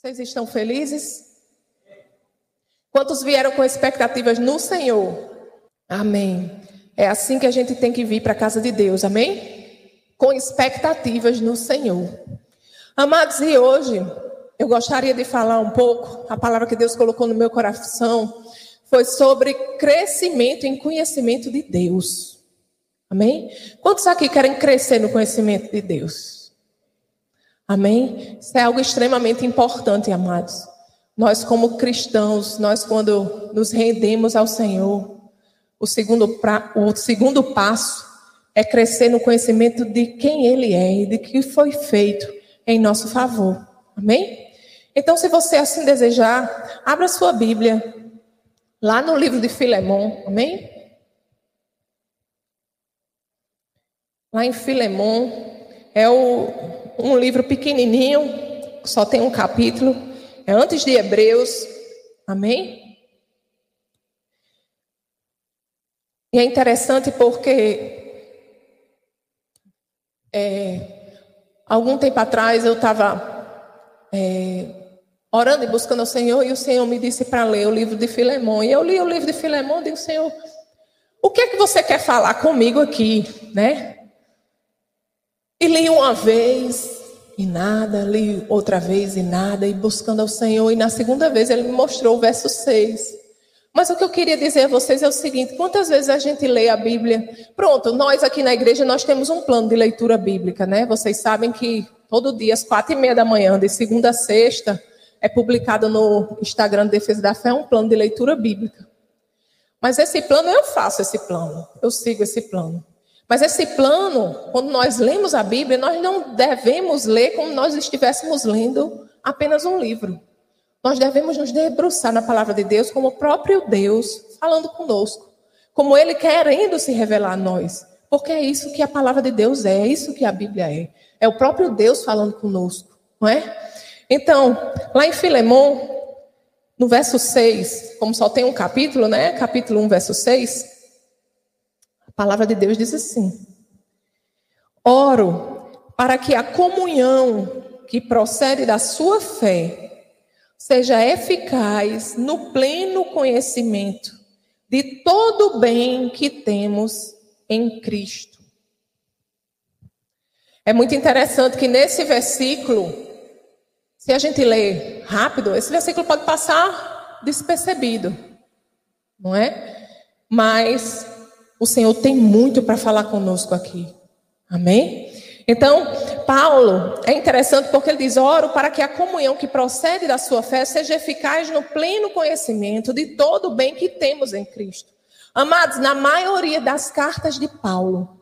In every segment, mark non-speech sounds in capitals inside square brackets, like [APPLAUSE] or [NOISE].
Vocês estão felizes? Quantos vieram com expectativas no Senhor? Amém. É assim que a gente tem que vir para a casa de Deus, amém? Com expectativas no Senhor. Amados, e hoje eu gostaria de falar um pouco, a palavra que Deus colocou no meu coração foi sobre crescimento em conhecimento de Deus. Amém? Quantos aqui querem crescer no conhecimento de Deus? Amém? Isso é algo extremamente importante, amados. Nós, como cristãos, nós, quando nos rendemos ao Senhor, o segundo, pra, o segundo passo é crescer no conhecimento de quem Ele é e de que foi feito em nosso favor. Amém? Então, se você assim desejar, abra sua Bíblia lá no livro de Filemão. Amém? Lá em Filemão, é o, um livro pequenininho, só tem um capítulo. É antes de Hebreus. Amém? E é interessante porque é, algum tempo atrás eu estava é, orando e buscando o Senhor e o Senhor me disse para ler o livro de Filemão. E eu li o livro de Filemão e disse, Senhor, o que é que você quer falar comigo aqui, né? E li uma vez, e nada, li outra vez e nada, e buscando ao Senhor. E na segunda vez ele me mostrou o verso 6. Mas o que eu queria dizer a vocês é o seguinte: quantas vezes a gente lê a Bíblia? Pronto, nós aqui na igreja nós temos um plano de leitura bíblica, né? Vocês sabem que todo dia, às quatro e meia da manhã, de segunda a sexta, é publicado no Instagram de Defesa da Fé um plano de leitura bíblica. Mas esse plano eu faço esse plano, eu sigo esse plano. Mas esse plano, quando nós lemos a Bíblia, nós não devemos ler como nós estivéssemos lendo apenas um livro. Nós devemos nos debruçar na palavra de Deus como o próprio Deus falando conosco, como Ele querendo se revelar a nós. Porque é isso que a palavra de Deus é, é isso que a Bíblia é. É o próprio Deus falando conosco, não é? Então, lá em Filemão, no verso 6, como só tem um capítulo, né? Capítulo 1, verso 6, palavra de Deus diz assim: Oro para que a comunhão que procede da sua fé seja eficaz no pleno conhecimento de todo o bem que temos em Cristo. É muito interessante que nesse versículo, se a gente ler rápido, esse versículo pode passar despercebido, não é? Mas o Senhor tem muito para falar conosco aqui. Amém? Então, Paulo é interessante porque ele diz: oro para que a comunhão que procede da sua fé seja eficaz no pleno conhecimento de todo o bem que temos em Cristo. Amados, na maioria das cartas de Paulo,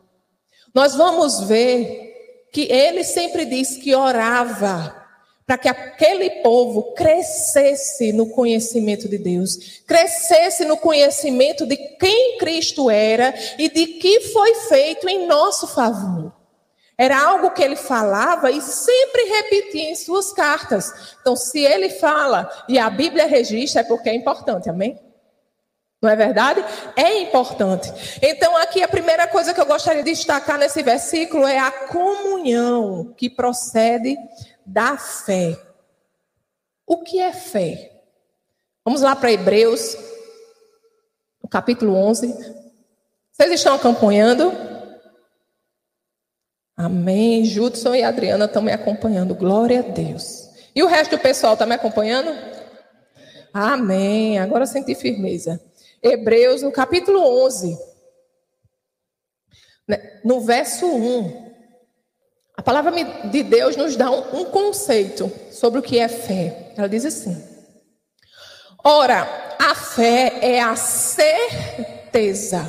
nós vamos ver que ele sempre diz que orava para que aquele povo crescesse no conhecimento de Deus, crescesse no conhecimento de quem Cristo era e de que foi feito em nosso favor. Era algo que ele falava e sempre repetia em suas cartas. Então, se ele fala e a Bíblia registra, é porque é importante, amém? Não é verdade? É importante. Então, aqui a primeira coisa que eu gostaria de destacar nesse versículo é a comunhão que procede da fé. O que é fé? Vamos lá para Hebreus, no capítulo 11. Vocês estão acompanhando? Amém. Judson e Adriana estão me acompanhando. Glória a Deus. E o resto do pessoal está me acompanhando? Amém. Agora senti firmeza. Hebreus, no capítulo 11, né, no verso 1. A palavra de Deus nos dá um, um conceito sobre o que é fé. Ela diz assim: Ora, a fé é a certeza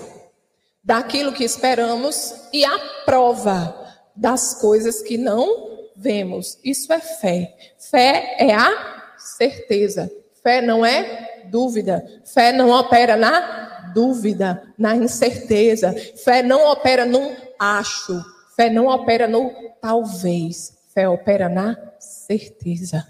daquilo que esperamos e a prova das coisas que não vemos. Isso é fé. Fé é a certeza. Fé não é dúvida. Fé não opera na dúvida, na incerteza. Fé não opera no acho. Fé não opera no talvez. Fé opera na certeza.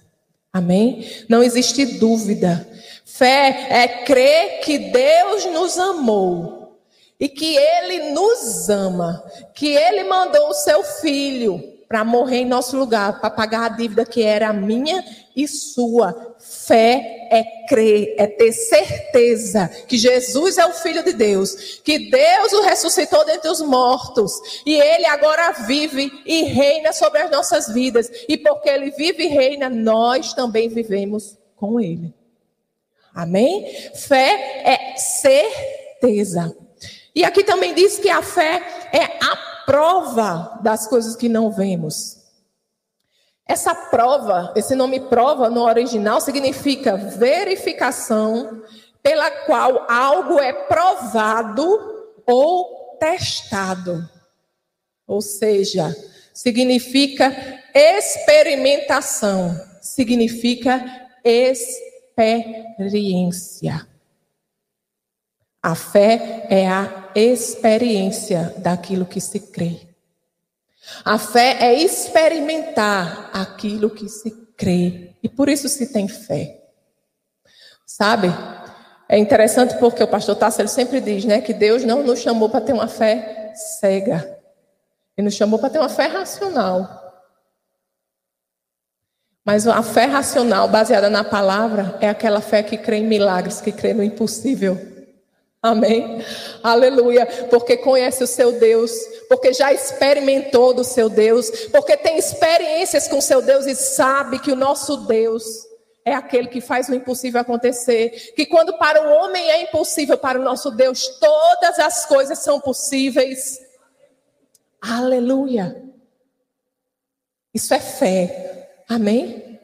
Amém? Não existe dúvida. Fé é crer que Deus nos amou e que Ele nos ama, que Ele mandou o seu filho para morrer em nosso lugar, para pagar a dívida que era minha e sua. Fé é crer, é ter certeza que Jesus é o Filho de Deus, que Deus o ressuscitou dentre os mortos e ele agora vive e reina sobre as nossas vidas. E porque ele vive e reina, nós também vivemos com ele. Amém? Fé é certeza. E aqui também diz que a fé é a prova das coisas que não vemos. Essa prova, esse nome prova no original significa verificação pela qual algo é provado ou testado. Ou seja, significa experimentação, significa experiência. A fé é a experiência daquilo que se crê. A fé é experimentar aquilo que se crê. E por isso se tem fé. Sabe? É interessante porque o pastor Tasso sempre diz, né, que Deus não nos chamou para ter uma fé cega. Ele nos chamou para ter uma fé racional. Mas a fé racional baseada na palavra é aquela fé que crê em milagres, que crê no impossível. Amém? Aleluia. Porque conhece o seu Deus, porque já experimentou do seu Deus, porque tem experiências com seu Deus e sabe que o nosso Deus é aquele que faz o impossível acontecer. Que quando para o homem é impossível, para o nosso Deus todas as coisas são possíveis. Aleluia. Isso é fé. Amém?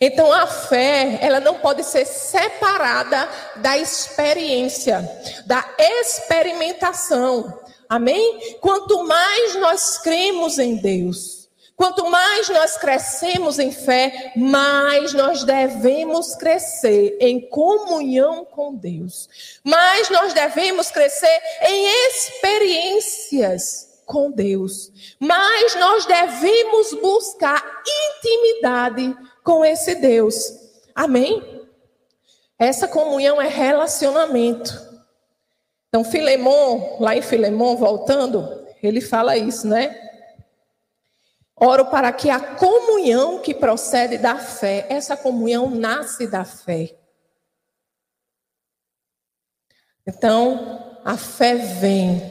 Então a fé, ela não pode ser separada da experiência, da experimentação. Amém? Quanto mais nós cremos em Deus, quanto mais nós crescemos em fé, mais nós devemos crescer em comunhão com Deus. Mais nós devemos crescer em experiências com Deus. Mais nós devemos buscar intimidade com esse Deus. Amém? Essa comunhão é relacionamento. Então, Filemon, lá em Filemon, voltando, ele fala isso, né? Oro para que a comunhão que procede da fé, essa comunhão nasce da fé. Então, a fé vem,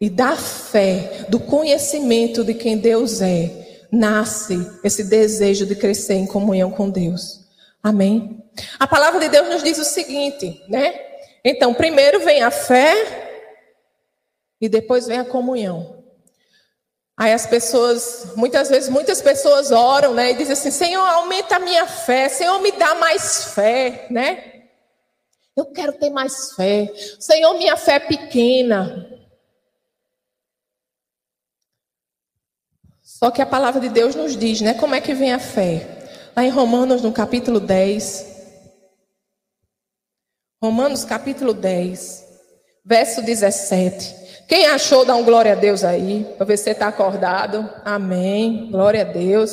e da fé, do conhecimento de quem Deus é, nasce esse desejo de crescer em comunhão com Deus. Amém? A palavra de Deus nos diz o seguinte, né? Então, primeiro vem a fé e depois vem a comunhão. Aí as pessoas, muitas vezes, muitas pessoas oram, né? E dizem assim: Senhor, aumenta a minha fé, Senhor, me dá mais fé, né? Eu quero ter mais fé. Senhor, minha fé é pequena. Só que a palavra de Deus nos diz, né? Como é que vem a fé? Lá em Romanos, no capítulo 10. Romanos, capítulo 10, verso 17. Quem achou, dá um glória a Deus aí, para ver se você está acordado. Amém. Glória a Deus.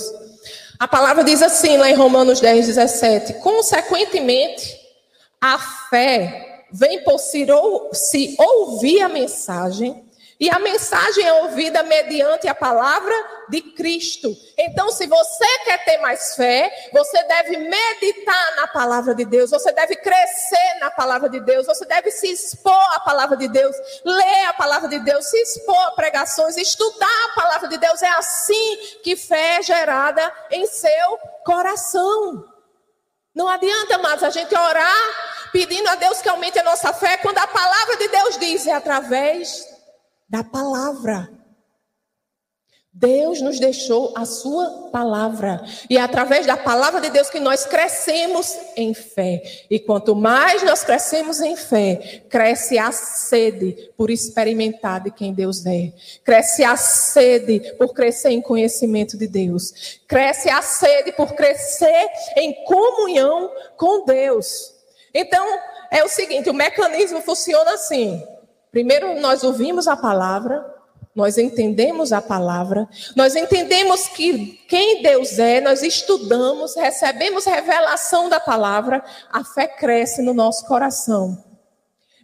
A palavra diz assim, lá em Romanos 10, 17: Consequentemente, a fé vem por se ouvir a mensagem e a mensagem é ouvida mediante a palavra de Cristo. Então, se você quer ter mais fé, você deve meditar na palavra de Deus, você deve crescer na palavra de Deus, você deve se expor à palavra de Deus, ler a palavra de Deus, se expor a pregações, estudar a palavra de Deus. É assim que fé é gerada em seu coração. Não adianta mais a gente orar pedindo a Deus que aumente a nossa fé, quando a palavra de Deus diz é através da palavra. Deus nos deixou a sua palavra. E é através da palavra de Deus que nós crescemos em fé. E quanto mais nós crescemos em fé, cresce a sede por experimentar de quem Deus é. Cresce a sede por crescer em conhecimento de Deus. Cresce a sede por crescer em comunhão com Deus. Então, é o seguinte: o mecanismo funciona assim. Primeiro, nós ouvimos a palavra, nós entendemos a palavra, nós entendemos que quem Deus é, nós estudamos, recebemos revelação da palavra, a fé cresce no nosso coração.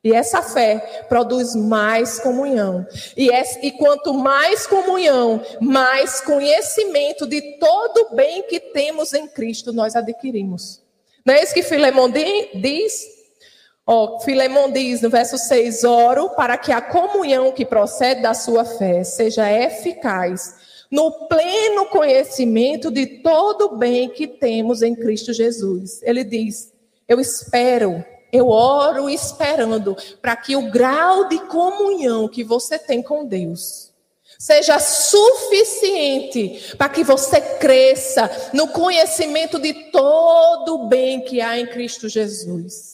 E essa fé produz mais comunhão. E, é, e quanto mais comunhão, mais conhecimento de todo o bem que temos em Cristo nós adquirimos. Não é isso que Filemão diz? Oh, Filemão diz no verso 6: Oro para que a comunhão que procede da sua fé seja eficaz no pleno conhecimento de todo o bem que temos em Cristo Jesus. Ele diz: Eu espero eu oro esperando para que o grau de comunhão que você tem com Deus seja suficiente para que você cresça no conhecimento de todo o bem que há em Cristo Jesus.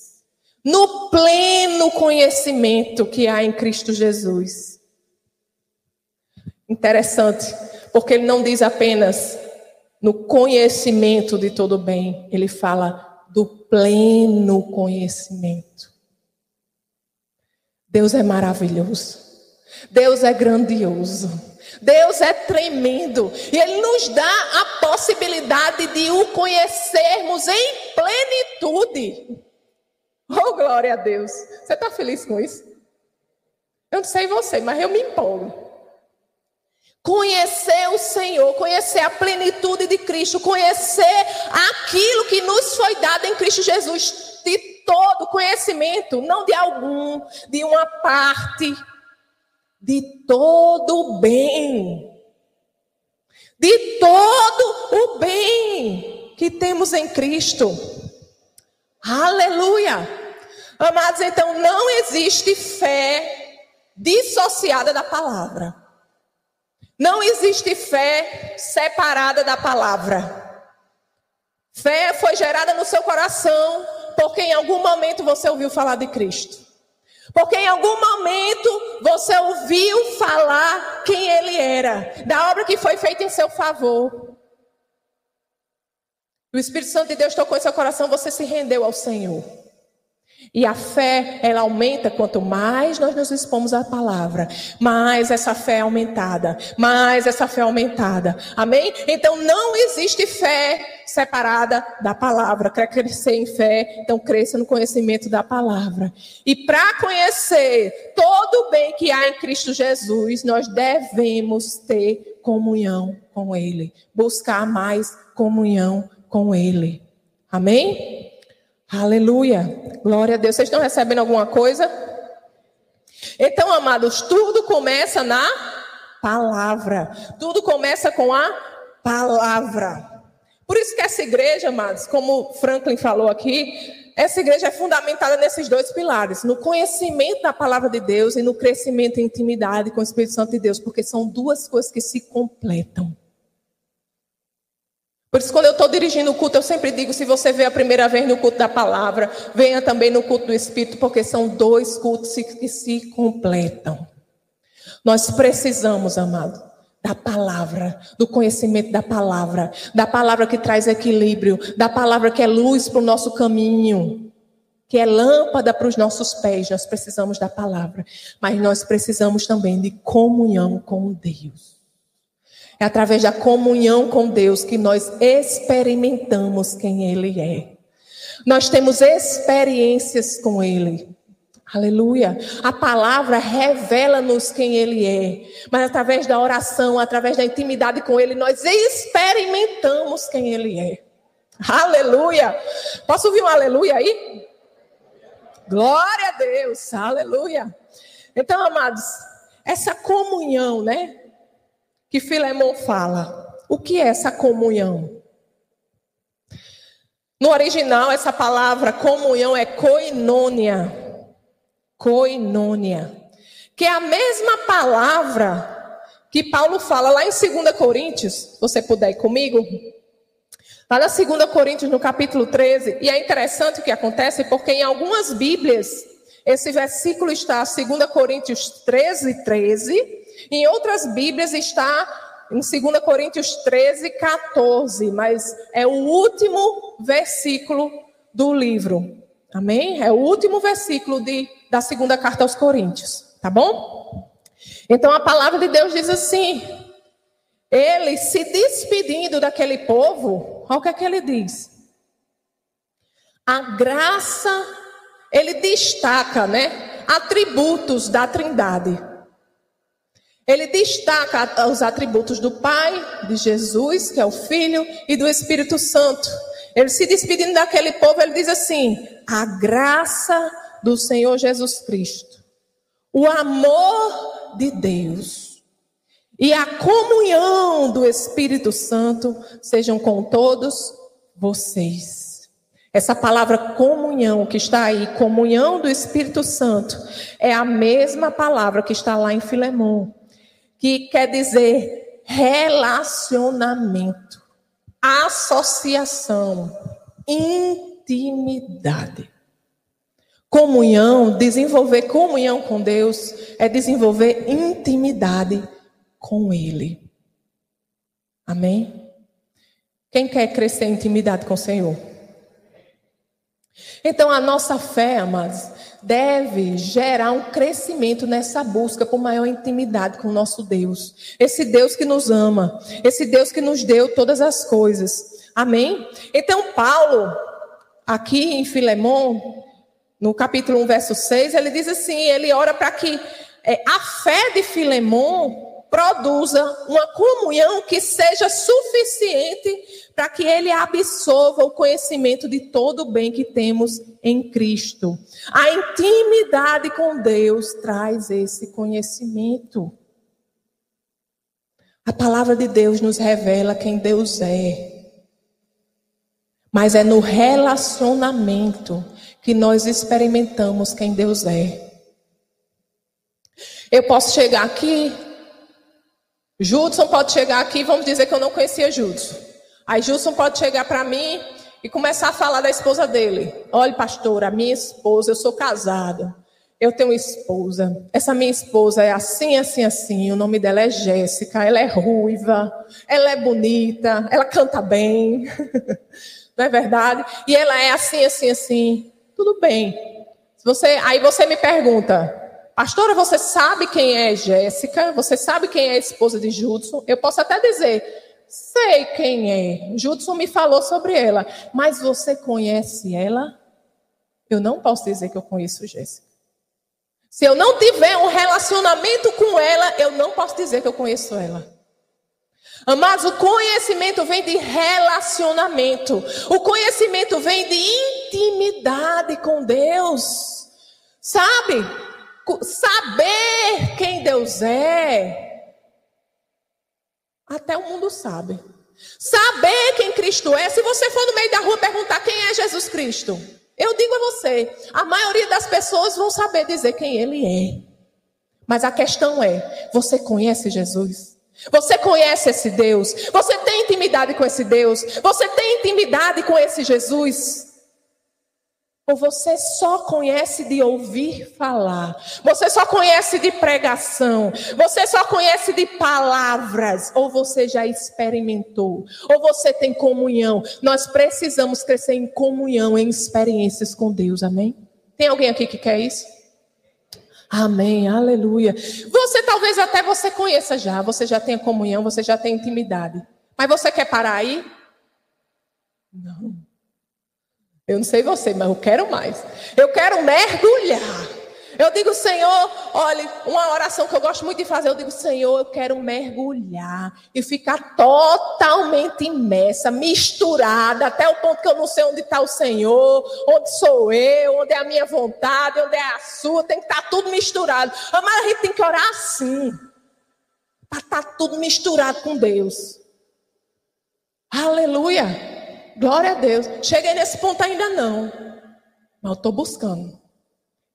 No pleno conhecimento que há em Cristo Jesus. Interessante, porque ele não diz apenas no conhecimento de todo bem, ele fala do pleno conhecimento. Deus é maravilhoso. Deus é grandioso. Deus é tremendo. E Ele nos dá a possibilidade de o conhecermos em plenitude. Oh, glória a Deus. Você está feliz com isso? Eu não sei você, mas eu me empolgo. Conhecer o Senhor, conhecer a plenitude de Cristo, conhecer aquilo que nos foi dado em Cristo Jesus, de todo conhecimento, não de algum, de uma parte, de todo o bem. De todo o bem que temos em Cristo. Aleluia! Amados, então não existe fé dissociada da palavra. Não existe fé separada da palavra. Fé foi gerada no seu coração porque em algum momento você ouviu falar de Cristo. Porque em algum momento você ouviu falar quem ele era, da obra que foi feita em seu favor. O Espírito Santo de Deus tocou em seu coração, você se rendeu ao Senhor. E a fé, ela aumenta quanto mais nós nos expomos à palavra, mais essa fé é aumentada, mais essa fé é aumentada. Amém? Então não existe fé separada da palavra. Quer crescer em fé, então cresça no conhecimento da palavra. E para conhecer todo o bem que há em Cristo Jesus, nós devemos ter comunhão com Ele, buscar mais comunhão com Ele. Amém? Aleluia. Glória a Deus. Vocês estão recebendo alguma coisa? Então, amados, tudo começa na palavra. Tudo começa com a palavra. Por isso que essa igreja, amados, como Franklin falou aqui, essa igreja é fundamentada nesses dois pilares: no conhecimento da palavra de Deus e no crescimento em intimidade com o Espírito Santo de Deus, porque são duas coisas que se completam. Por isso, quando eu estou dirigindo o culto, eu sempre digo: se você vê a primeira vez no culto da palavra, venha também no culto do Espírito, porque são dois cultos que se completam. Nós precisamos, amado, da palavra, do conhecimento da palavra, da palavra que traz equilíbrio, da palavra que é luz para o nosso caminho, que é lâmpada para os nossos pés. Nós precisamos da palavra, mas nós precisamos também de comunhão com Deus. É através da comunhão com Deus que nós experimentamos quem Ele é. Nós temos experiências com Ele. Aleluia. A palavra revela-nos quem Ele é. Mas através da oração, através da intimidade com Ele, nós experimentamos quem Ele é. Aleluia. Posso ouvir um aleluia aí? Glória a Deus. Aleluia. Então, amados, essa comunhão, né? Que Filemão fala. O que é essa comunhão? No original, essa palavra comunhão é koinônia. Koinônia. Que é a mesma palavra que Paulo fala lá em 2 Coríntios. Se você puder ir comigo. Lá na 2 Coríntios, no capítulo 13. E é interessante o que acontece, porque em algumas Bíblias, esse versículo está 2 Coríntios 13, 13. Em outras Bíblias está em 2 Coríntios 13, 14, mas é o último versículo do livro. Amém? É o último versículo de, da segunda carta aos Coríntios. Tá bom? Então a palavra de Deus diz assim: ele se despedindo daquele povo, olha o que é que ele diz. A graça, ele destaca, né? atributos da Trindade. Ele destaca os atributos do Pai, de Jesus, que é o Filho, e do Espírito Santo. Ele se despedindo daquele povo, ele diz assim: a graça do Senhor Jesus Cristo, o amor de Deus e a comunhão do Espírito Santo sejam com todos vocês. Essa palavra comunhão que está aí, comunhão do Espírito Santo, é a mesma palavra que está lá em Filemão que quer dizer relacionamento, associação, intimidade. Comunhão, desenvolver comunhão com Deus é desenvolver intimidade com Ele. Amém? Quem quer crescer em intimidade com o Senhor? Então, a nossa fé, amados, deve gerar um crescimento nessa busca por maior intimidade com o nosso Deus. Esse Deus que nos ama, esse Deus que nos deu todas as coisas. Amém? Então, Paulo, aqui em Filemão, no capítulo 1, verso 6, ele diz assim: ele ora para que é, a fé de Filemão produza uma comunhão que seja suficiente para que ele absorva o conhecimento de todo o bem que temos em Cristo. A intimidade com Deus traz esse conhecimento. A palavra de Deus nos revela quem Deus é. Mas é no relacionamento que nós experimentamos quem Deus é. Eu posso chegar aqui Judson pode chegar aqui, vamos dizer que eu não conhecia Judson. Aí Judson pode chegar para mim e começar a falar da esposa dele. Olha, pastor, a minha esposa, eu sou casada. Eu tenho esposa. Essa minha esposa é assim, assim, assim. O nome dela é Jéssica. Ela é ruiva. Ela é bonita. Ela canta bem. [LAUGHS] Não é verdade? E ela é assim, assim, assim. Tudo bem. Você, aí você me pergunta: Pastora, você sabe quem é Jéssica? Você sabe quem é a esposa de Judson? Eu posso até dizer, sei quem é. Judson me falou sobre ela. Mas você conhece ela? Eu não posso dizer que eu conheço Jéssica. Se eu não tiver um relacionamento com ela, eu não posso dizer que eu conheço ela. Mas o conhecimento vem de relacionamento. O conhecimento vem de intimidade com Deus. Sabe? Saber quem Deus é, até o mundo sabe. Saber quem Cristo é, se você for no meio da rua perguntar quem é Jesus Cristo, eu digo a você, a maioria das pessoas vão saber dizer quem ele é. Mas a questão é: você conhece Jesus? Você conhece esse Deus? Você tem intimidade com esse Deus? Você tem intimidade com esse Jesus? Ou você só conhece de ouvir falar, você só conhece de pregação, você só conhece de palavras, ou você já experimentou, ou você tem comunhão. Nós precisamos crescer em comunhão, em experiências com Deus, amém? Tem alguém aqui que quer isso? Amém, aleluia. Você talvez até você conheça já, você já tenha comunhão, você já tem intimidade. Mas você quer parar aí? Não. Eu não sei você, mas eu quero mais. Eu quero mergulhar. Eu digo, Senhor, olha, uma oração que eu gosto muito de fazer, eu digo, Senhor, eu quero mergulhar e ficar totalmente imersa, misturada, até o ponto que eu não sei onde está o Senhor, onde sou eu, onde é a minha vontade, onde é a sua, tem que estar tá tudo misturado. Mas a gente tem que orar assim, para estar tá tudo misturado com Deus. Aleluia. Glória a Deus. Cheguei nesse ponto ainda não. Mas eu estou buscando.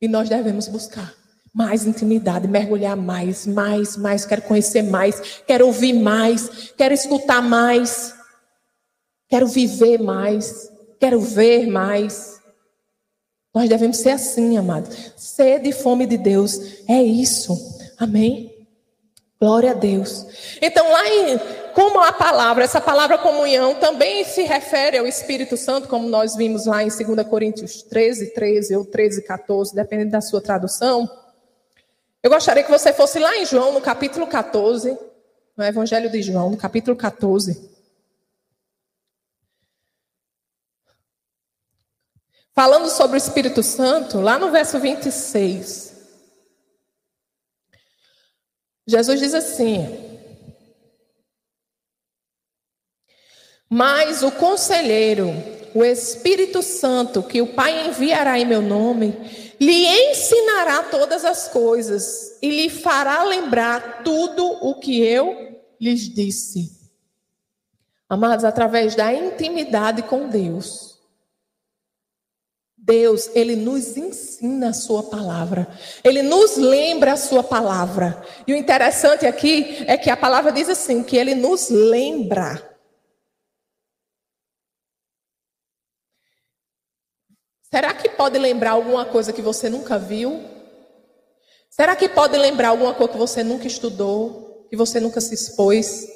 E nós devemos buscar mais intimidade, mergulhar mais, mais, mais. Quero conhecer mais, quero ouvir mais, quero escutar mais, quero viver mais, quero ver mais. Nós devemos ser assim, amado. Sede e fome de Deus. É isso. Amém? Glória a Deus. Então, lá em como a palavra, essa palavra comunhão também se refere ao Espírito Santo, como nós vimos lá em 2 Coríntios 13, 13 ou 13, 14, dependendo da sua tradução. Eu gostaria que você fosse lá em João, no capítulo 14, no Evangelho de João, no capítulo 14. Falando sobre o Espírito Santo, lá no verso 26. Jesus diz assim: Mas o conselheiro, o Espírito Santo, que o Pai enviará em meu nome, lhe ensinará todas as coisas e lhe fará lembrar tudo o que eu lhes disse. Amados, através da intimidade com Deus, Deus, Ele nos ensina a Sua palavra, Ele nos lembra a Sua palavra. E o interessante aqui é que a palavra diz assim: que Ele nos lembra. Será que pode lembrar alguma coisa que você nunca viu? Será que pode lembrar alguma coisa que você nunca estudou, que você nunca se expôs?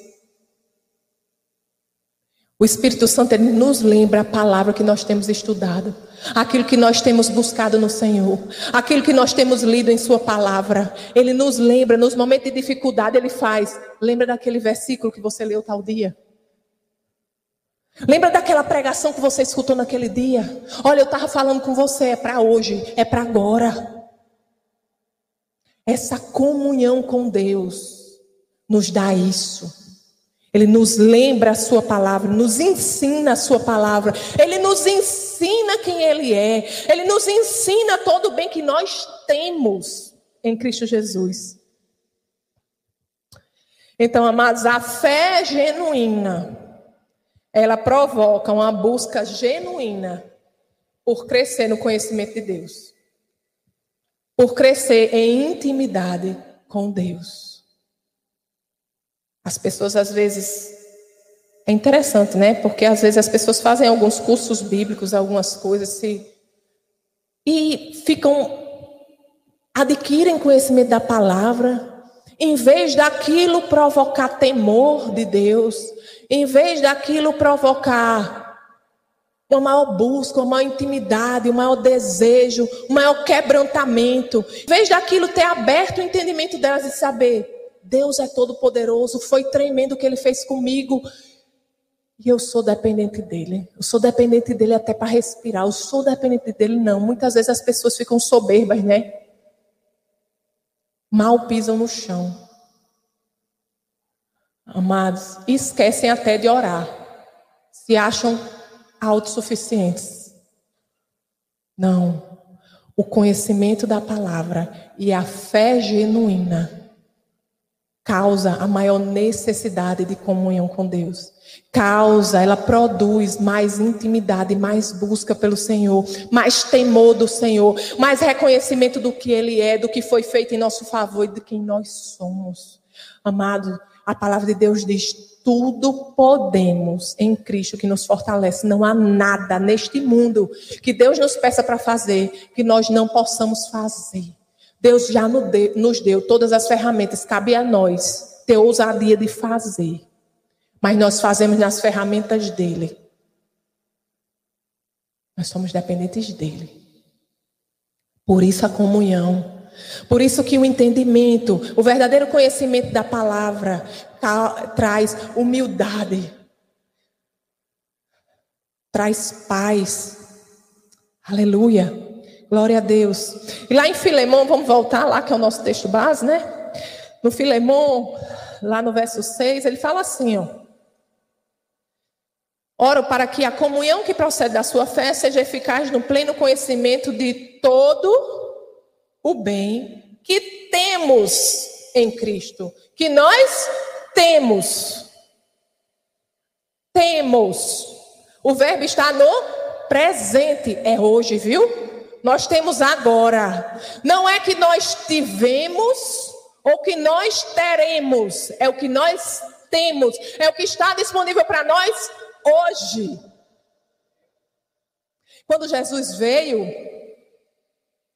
O Espírito Santo ele nos lembra a palavra que nós temos estudado, aquilo que nós temos buscado no Senhor, aquilo que nós temos lido em Sua palavra. Ele nos lembra, nos momentos de dificuldade, Ele faz. Lembra daquele versículo que você leu tal dia? Lembra daquela pregação que você escutou naquele dia? Olha, eu estava falando com você, é para hoje, é para agora. Essa comunhão com Deus nos dá isso. Ele nos lembra a sua palavra, nos ensina a sua palavra. Ele nos ensina quem ele é. Ele nos ensina todo o bem que nós temos em Cristo Jesus. Então, amados, a fé genuína ela provoca uma busca genuína por crescer no conhecimento de Deus, por crescer em intimidade com Deus. As pessoas às vezes é interessante, né? Porque às vezes as pessoas fazem alguns cursos bíblicos, algumas coisas se e ficam adquirem conhecimento da palavra, em vez daquilo provocar temor de Deus, em vez daquilo provocar uma maior busca, uma maior intimidade, um maior desejo, um maior quebrantamento, em vez daquilo ter aberto o entendimento delas e saber, Deus é todo poderoso, foi tremendo o que ele fez comigo. E eu sou dependente dele. Eu sou dependente dele até para respirar. Eu sou dependente dele, não. Muitas vezes as pessoas ficam soberbas, né? Mal pisam no chão. Amados, esquecem até de orar. Se acham autossuficientes. Não. O conhecimento da palavra e a fé genuína causa a maior necessidade de comunhão com Deus. Causa, ela produz mais intimidade, mais busca pelo Senhor, mais temor do Senhor, mais reconhecimento do que Ele é, do que foi feito em nosso favor e de quem nós somos. Amado, a palavra de Deus diz: tudo podemos em Cristo que nos fortalece. Não há nada neste mundo que Deus nos peça para fazer que nós não possamos fazer. Deus já nos deu todas as ferramentas, cabe a nós ter ousadia de fazer. Mas nós fazemos nas ferramentas dele. Nós somos dependentes dele. Por isso a comunhão por isso que o entendimento, o verdadeiro conhecimento da palavra traz humildade, traz paz. Aleluia. Glória a Deus. E lá em Filemão, vamos voltar lá que é o nosso texto base, né? No Filemão, lá no verso 6, ele fala assim, ó: Oro para que a comunhão que procede da sua fé seja eficaz no pleno conhecimento de todo o bem que temos em Cristo, que nós temos. Temos. O verbo está no presente, é hoje, viu? Nós temos agora. Não é que nós tivemos ou que nós teremos, é o que nós temos, é o que está disponível para nós hoje. Quando Jesus veio,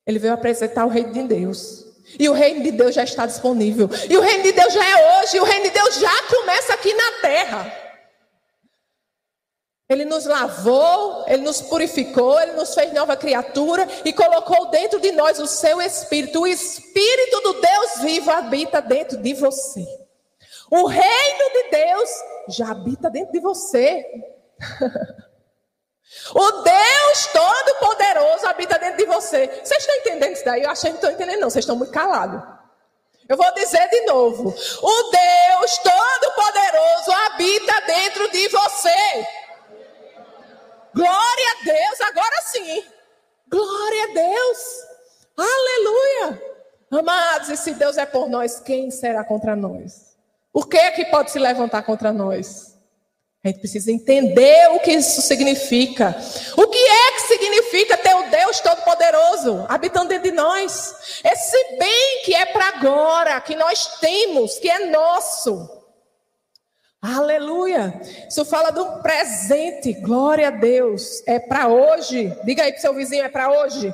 ele veio apresentar o reino de Deus. E o reino de Deus já está disponível. E o reino de Deus já é hoje. E o reino de Deus já começa aqui na terra. Ele nos lavou, ele nos purificou, ele nos fez nova criatura e colocou dentro de nós o seu espírito. O espírito do Deus vivo habita dentro de você. O reino de Deus já habita dentro de você. O Deus Todo-Poderoso habita dentro de você. Vocês estão entendendo isso daí? Eu achei que não estão entendendo, não. Vocês estão muito calados. Eu vou dizer de novo: o Deus Todo-Poderoso habita dentro de você. Glória a Deus, agora sim. Glória a Deus. Aleluia. Amados, e se Deus é por nós, quem será contra nós? O que é que pode se levantar contra nós? A gente precisa entender o que isso significa. O que é que significa ter o Deus Todo-Poderoso habitando dentro de nós? Esse bem que é para agora, que nós temos, que é nosso. Aleluia. Isso fala do presente. Glória a Deus. É para hoje. Diga aí para seu vizinho, é para hoje.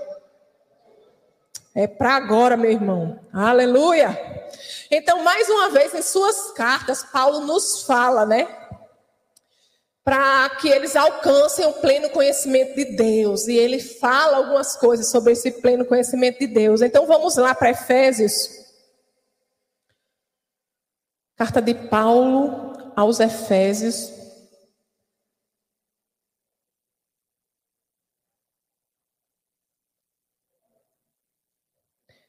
É para agora, meu irmão. Aleluia. Então, mais uma vez, em suas cartas, Paulo nos fala, né? para que eles alcancem o pleno conhecimento de Deus. E ele fala algumas coisas sobre esse pleno conhecimento de Deus. Então vamos lá para Efésios. Carta de Paulo aos Efésios.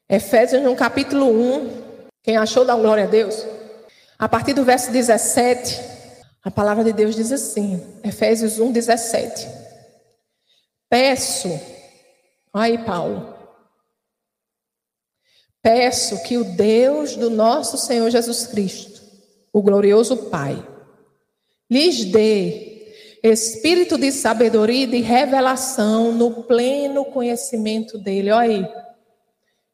Efésios no capítulo 1. Quem achou, dá glória a Deus. A partir do verso 17. A palavra de Deus diz assim, Efésios 1, 17. Peço, aí Paulo, peço que o Deus do nosso Senhor Jesus Cristo, o glorioso Pai, lhes dê espírito de sabedoria e de revelação no pleno conhecimento dele. Olha aí.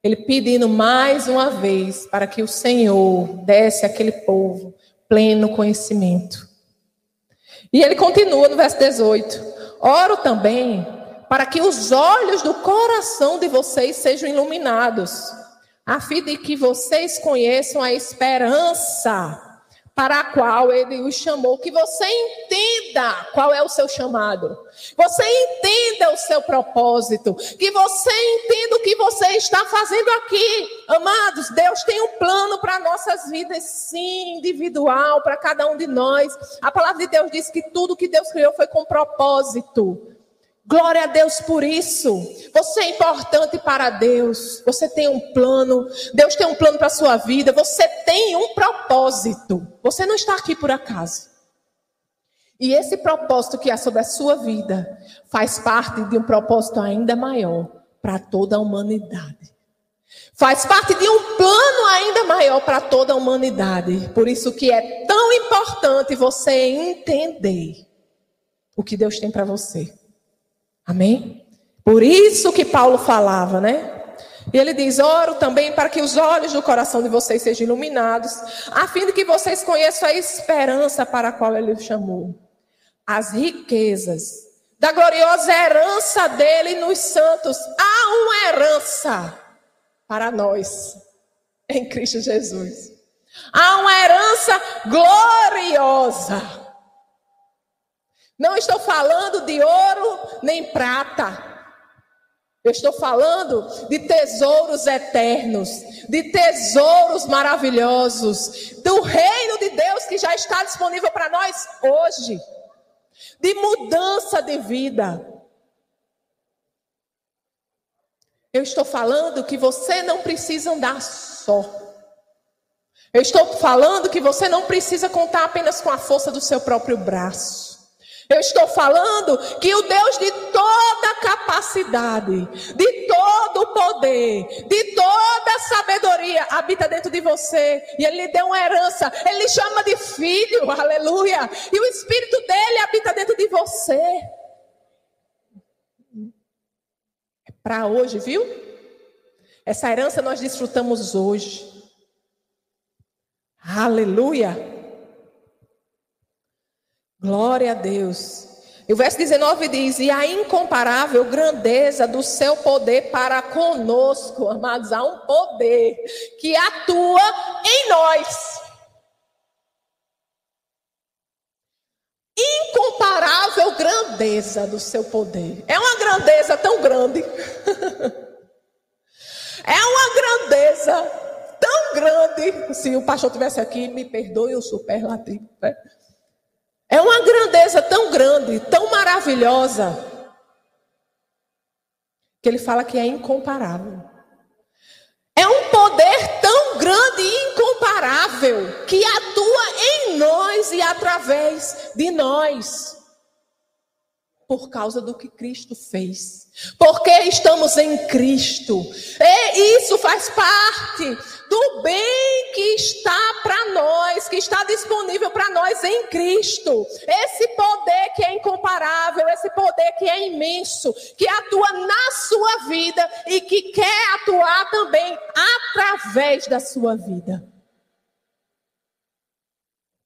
Ele pedindo mais uma vez para que o Senhor desse àquele povo pleno conhecimento. E ele continua no verso 18: Oro também para que os olhos do coração de vocês sejam iluminados, a fim de que vocês conheçam a esperança para a qual ele os chamou, que você entenda qual é o seu chamado, você entenda o seu propósito, que você entenda o que você está fazendo aqui. Amados, Deus tem um plano para nossas vidas, sim, individual, para cada um de nós. A palavra de Deus diz que tudo que Deus criou foi com propósito. Glória a Deus por isso. Você é importante para Deus. Você tem um plano. Deus tem um plano para a sua vida. Você tem um propósito. Você não está aqui por acaso. E esse propósito que é sobre a sua vida faz parte de um propósito ainda maior para toda a humanidade. Faz parte de um plano ainda maior para toda a humanidade. Por isso que é tão importante você entender o que Deus tem para você. Amém? Por isso que Paulo falava, né? E ele diz: Oro também para que os olhos do coração de vocês sejam iluminados, a fim de que vocês conheçam a esperança para a qual ele os chamou, as riquezas da gloriosa herança dele nos santos. Há uma herança para nós em Cristo Jesus. Há uma herança gloriosa. Não estou falando de ouro nem prata. Eu estou falando de tesouros eternos, de tesouros maravilhosos, do reino de Deus que já está disponível para nós hoje, de mudança de vida. Eu estou falando que você não precisa andar só. Eu estou falando que você não precisa contar apenas com a força do seu próprio braço. Eu estou falando que o Deus de toda capacidade, de todo poder, de toda sabedoria habita dentro de você. E Ele lhe deu uma herança. Ele lhe chama de filho, [LAUGHS] aleluia. E o Espírito dele habita dentro de você. É para hoje, viu? Essa herança nós desfrutamos hoje. Aleluia. Glória a Deus. E o verso 19 diz: E a incomparável grandeza do seu poder para conosco, amados, há um poder que atua em nós. Incomparável grandeza do seu poder. É uma grandeza tão grande. [LAUGHS] é uma grandeza tão grande. Se o pastor tivesse aqui, me perdoe o superlativo. Né? É uma grandeza tão grande, tão maravilhosa, que ele fala que é incomparável. É um poder tão grande e incomparável que atua em nós e através de nós. Por causa do que Cristo fez. Porque estamos em Cristo. E isso faz parte do bem que está para nós, que está disponível para nós em Cristo. Esse poder que é incomparável, esse poder que é imenso, que atua na sua vida e que quer atuar também através da sua vida.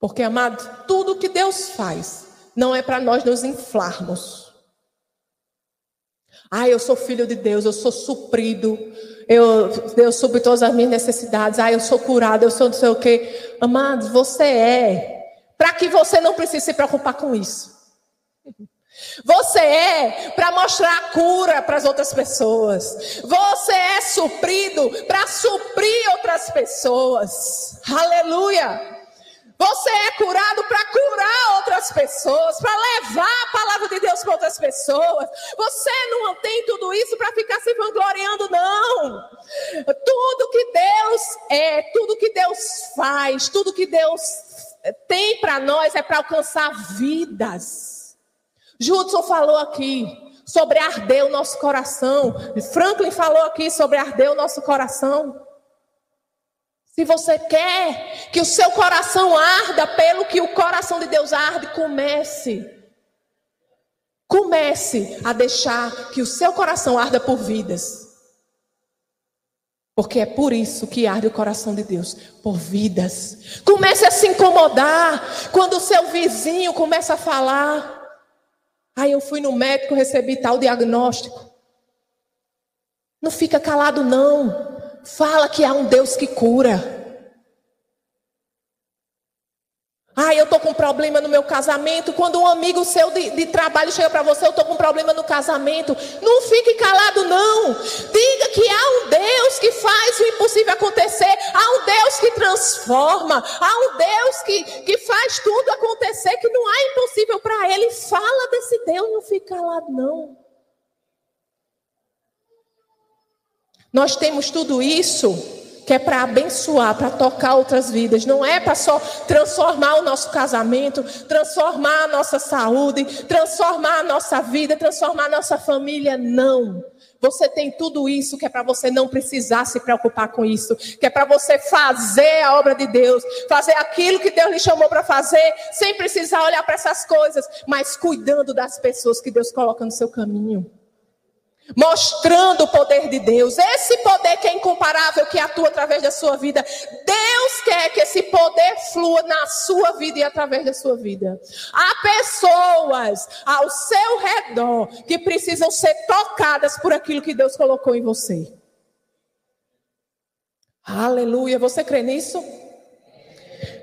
Porque, amado, tudo que Deus faz não é para nós nos inflarmos. Ah, eu sou filho de Deus, eu sou suprido, eu, Deus supre todas as minhas necessidades. Ah, eu sou curado, eu sou não sei o quê. Amados, você é. Para que você não precise se preocupar com isso. Você é para mostrar a cura para as outras pessoas. Você é suprido para suprir outras pessoas. Aleluia. Você é curado para curar outras pessoas, para levar a palavra de Deus para outras pessoas. Você não tem tudo isso para ficar se vangloriando, não. Tudo que Deus é, tudo que Deus faz, tudo que Deus tem para nós é para alcançar vidas. Judson falou aqui sobre arder o nosso coração. Franklin falou aqui sobre arder o nosso coração. Se você quer que o seu coração arda pelo que o coração de Deus arde, comece. Comece a deixar que o seu coração arda por vidas. Porque é por isso que arde o coração de Deus, por vidas. Comece a se incomodar quando o seu vizinho começa a falar. Aí eu fui no médico, recebi tal diagnóstico. Não fica calado, não. Fala que há um Deus que cura. Ah, eu estou com problema no meu casamento. Quando um amigo seu de, de trabalho chega para você, eu estou com problema no casamento. Não fique calado, não. Diga que há um Deus que faz o impossível acontecer. Há um Deus que transforma. Há um Deus que, que faz tudo acontecer, que não há impossível para Ele. Fala desse Deus, não fique calado, não. Nós temos tudo isso que é para abençoar, para tocar outras vidas. Não é para só transformar o nosso casamento, transformar a nossa saúde, transformar a nossa vida, transformar a nossa família. Não. Você tem tudo isso que é para você não precisar se preocupar com isso, que é para você fazer a obra de Deus, fazer aquilo que Deus lhe chamou para fazer, sem precisar olhar para essas coisas, mas cuidando das pessoas que Deus coloca no seu caminho mostrando o poder de Deus, esse poder que é incomparável, que atua através da sua vida. Deus quer que esse poder flua na sua vida e através da sua vida. Há pessoas ao seu redor que precisam ser tocadas por aquilo que Deus colocou em você. Aleluia, você crê nisso?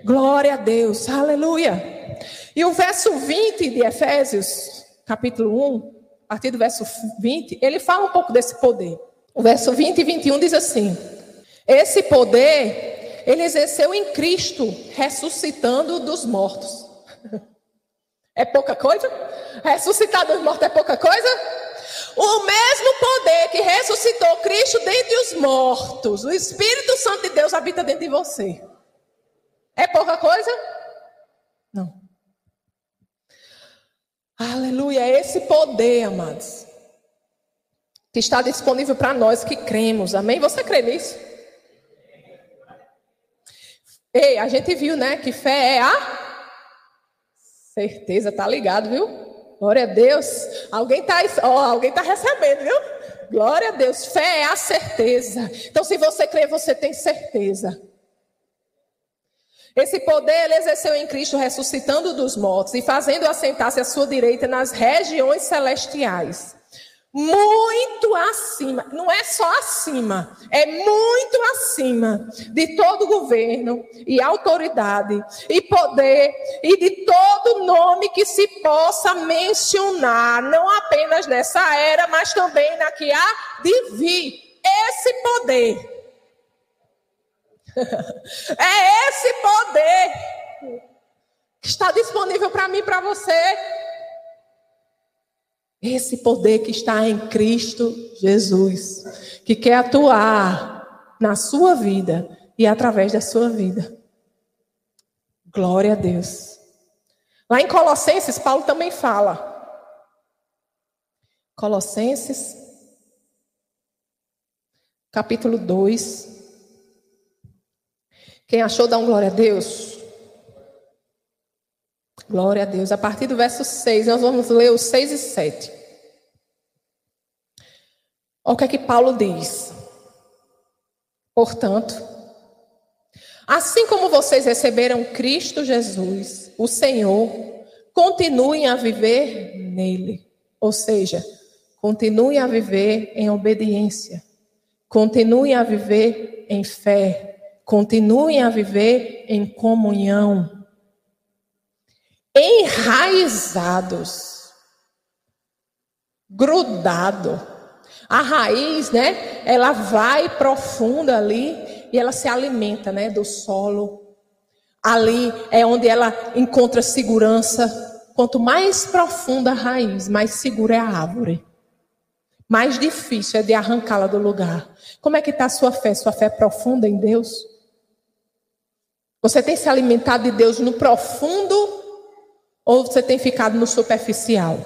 Glória a Deus, aleluia. E o verso 20 de Efésios, capítulo 1, a partir do verso 20, ele fala um pouco desse poder. O verso 20 e 21 diz assim: Esse poder ele exerceu em Cristo, ressuscitando dos mortos. [LAUGHS] É pouca coisa? Ressuscitar dos mortos é pouca coisa? O mesmo poder que ressuscitou Cristo dentre os mortos, o Espírito Santo de Deus habita dentro de você. É pouca coisa? Não. Aleluia, é esse poder, amados, que está disponível para nós que cremos. Amém? Você crê nisso? Ei, a gente viu, né, que fé é a certeza, tá ligado, viu? Glória a Deus. Alguém tá, ó, alguém tá recebendo, viu? Glória a Deus. Fé é a certeza. Então, se você crê, você tem certeza. Esse poder ele exerceu em Cristo, ressuscitando dos mortos e fazendo assentar-se à sua direita nas regiões celestiais. Muito acima, não é só acima, é muito acima de todo governo e autoridade e poder e de todo nome que se possa mencionar, não apenas nessa era, mas também na que há de vir. Esse poder [LAUGHS] é esse poder que está disponível para mim e para você. Esse poder que está em Cristo Jesus, que quer atuar na sua vida e através da sua vida. Glória a Deus. Lá em Colossenses, Paulo também fala. Colossenses, capítulo 2. Quem achou, dá um glória a Deus. Glória a Deus. A partir do verso 6, nós vamos ler os 6 e 7. Olha o que é que Paulo diz. Portanto, assim como vocês receberam Cristo Jesus, o Senhor, continuem a viver nele. Ou seja, continuem a viver em obediência. Continuem a viver em fé. Continuem a viver em comunhão. Enraizados. Grudado a raiz, né? Ela vai profunda ali e ela se alimenta, né, do solo. Ali é onde ela encontra segurança. Quanto mais profunda a raiz, mais segura é a árvore. Mais difícil é de arrancá-la do lugar. Como é que está a sua fé? Sua fé é profunda em Deus? Você tem se alimentado de Deus no profundo ou você tem ficado no superficial?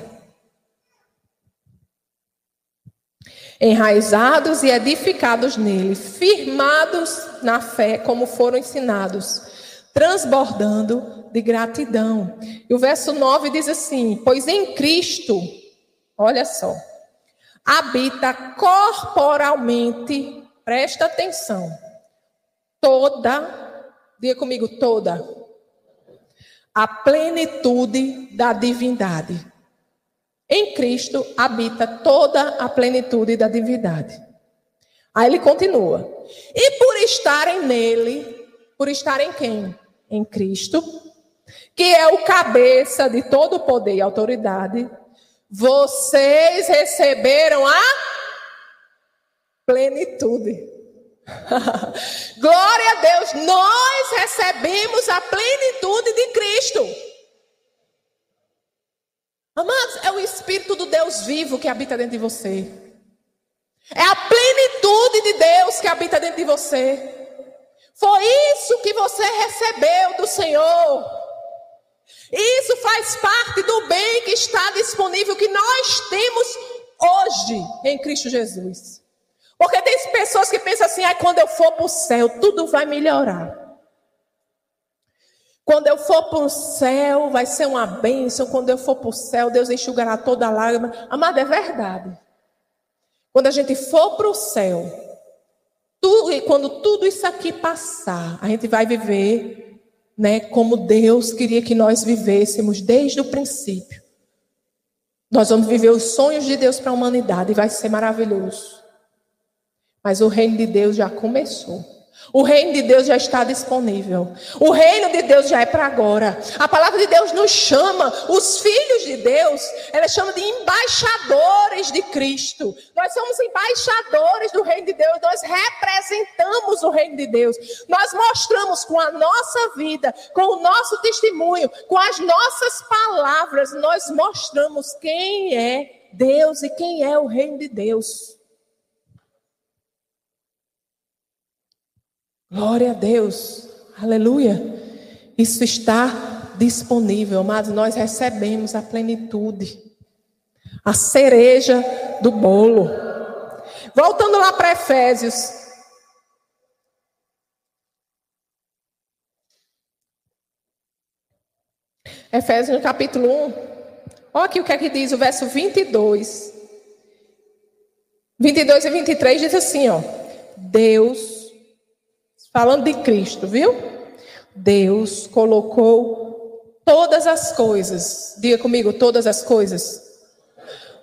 enraizados e edificados nele, firmados na fé, como foram ensinados, transbordando de gratidão. E o verso 9 diz assim: Pois em Cristo, olha só, habita corporalmente, presta atenção, toda, diga comigo, toda, a plenitude da divindade. Em Cristo habita toda a plenitude da divindade. Aí ele continua. E por estarem nele, por estarem quem? Em Cristo, que é o cabeça de todo poder e autoridade, vocês receberam a plenitude. [LAUGHS] Glória a Deus, nós recebemos a plenitude de Cristo. Amados, é o Espírito do Deus vivo que habita dentro de você. É a plenitude de Deus que habita dentro de você. Foi isso que você recebeu do Senhor. Isso faz parte do bem que está disponível, que nós temos hoje em Cristo Jesus. Porque tem pessoas que pensam assim: ah, quando eu for para o céu, tudo vai melhorar. Quando eu for para o céu, vai ser uma bênção. Quando eu for para o céu, Deus enxugará toda a lágrima. Amado, é verdade. Quando a gente for para o céu, tudo, quando tudo isso aqui passar, a gente vai viver né, como Deus queria que nós vivêssemos desde o princípio. Nós vamos viver os sonhos de Deus para a humanidade e vai ser maravilhoso. Mas o reino de Deus já começou. O reino de Deus já está disponível. O reino de Deus já é para agora. A palavra de Deus nos chama, os filhos de Deus, ela chama de embaixadores de Cristo. Nós somos embaixadores do reino de Deus, nós representamos o reino de Deus. Nós mostramos com a nossa vida, com o nosso testemunho, com as nossas palavras, nós mostramos quem é Deus e quem é o reino de Deus. Glória a Deus. Aleluia. Isso está disponível, mas nós recebemos a plenitude. A cereja do bolo. Voltando lá para Efésios. Efésios no capítulo 1. Olha aqui o que é que diz o verso 22. 22 e 23 diz assim, ó. Deus Falando de Cristo, viu? Deus colocou todas as coisas. Diga comigo, todas as coisas.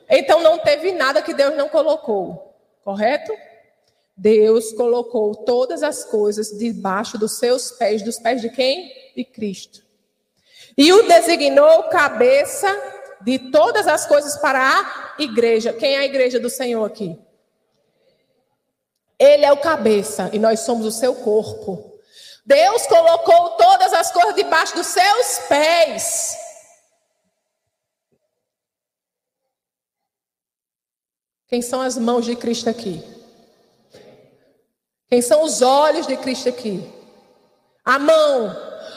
Então não teve nada que Deus não colocou, correto? Deus colocou todas as coisas debaixo dos seus pés, dos pés de quem? De Cristo. E o designou cabeça de todas as coisas para a igreja. Quem é a igreja do Senhor aqui? Ele é o cabeça e nós somos o seu corpo. Deus colocou todas as coisas debaixo dos seus pés. Quem são as mãos de Cristo aqui? Quem são os olhos de Cristo aqui? A mão,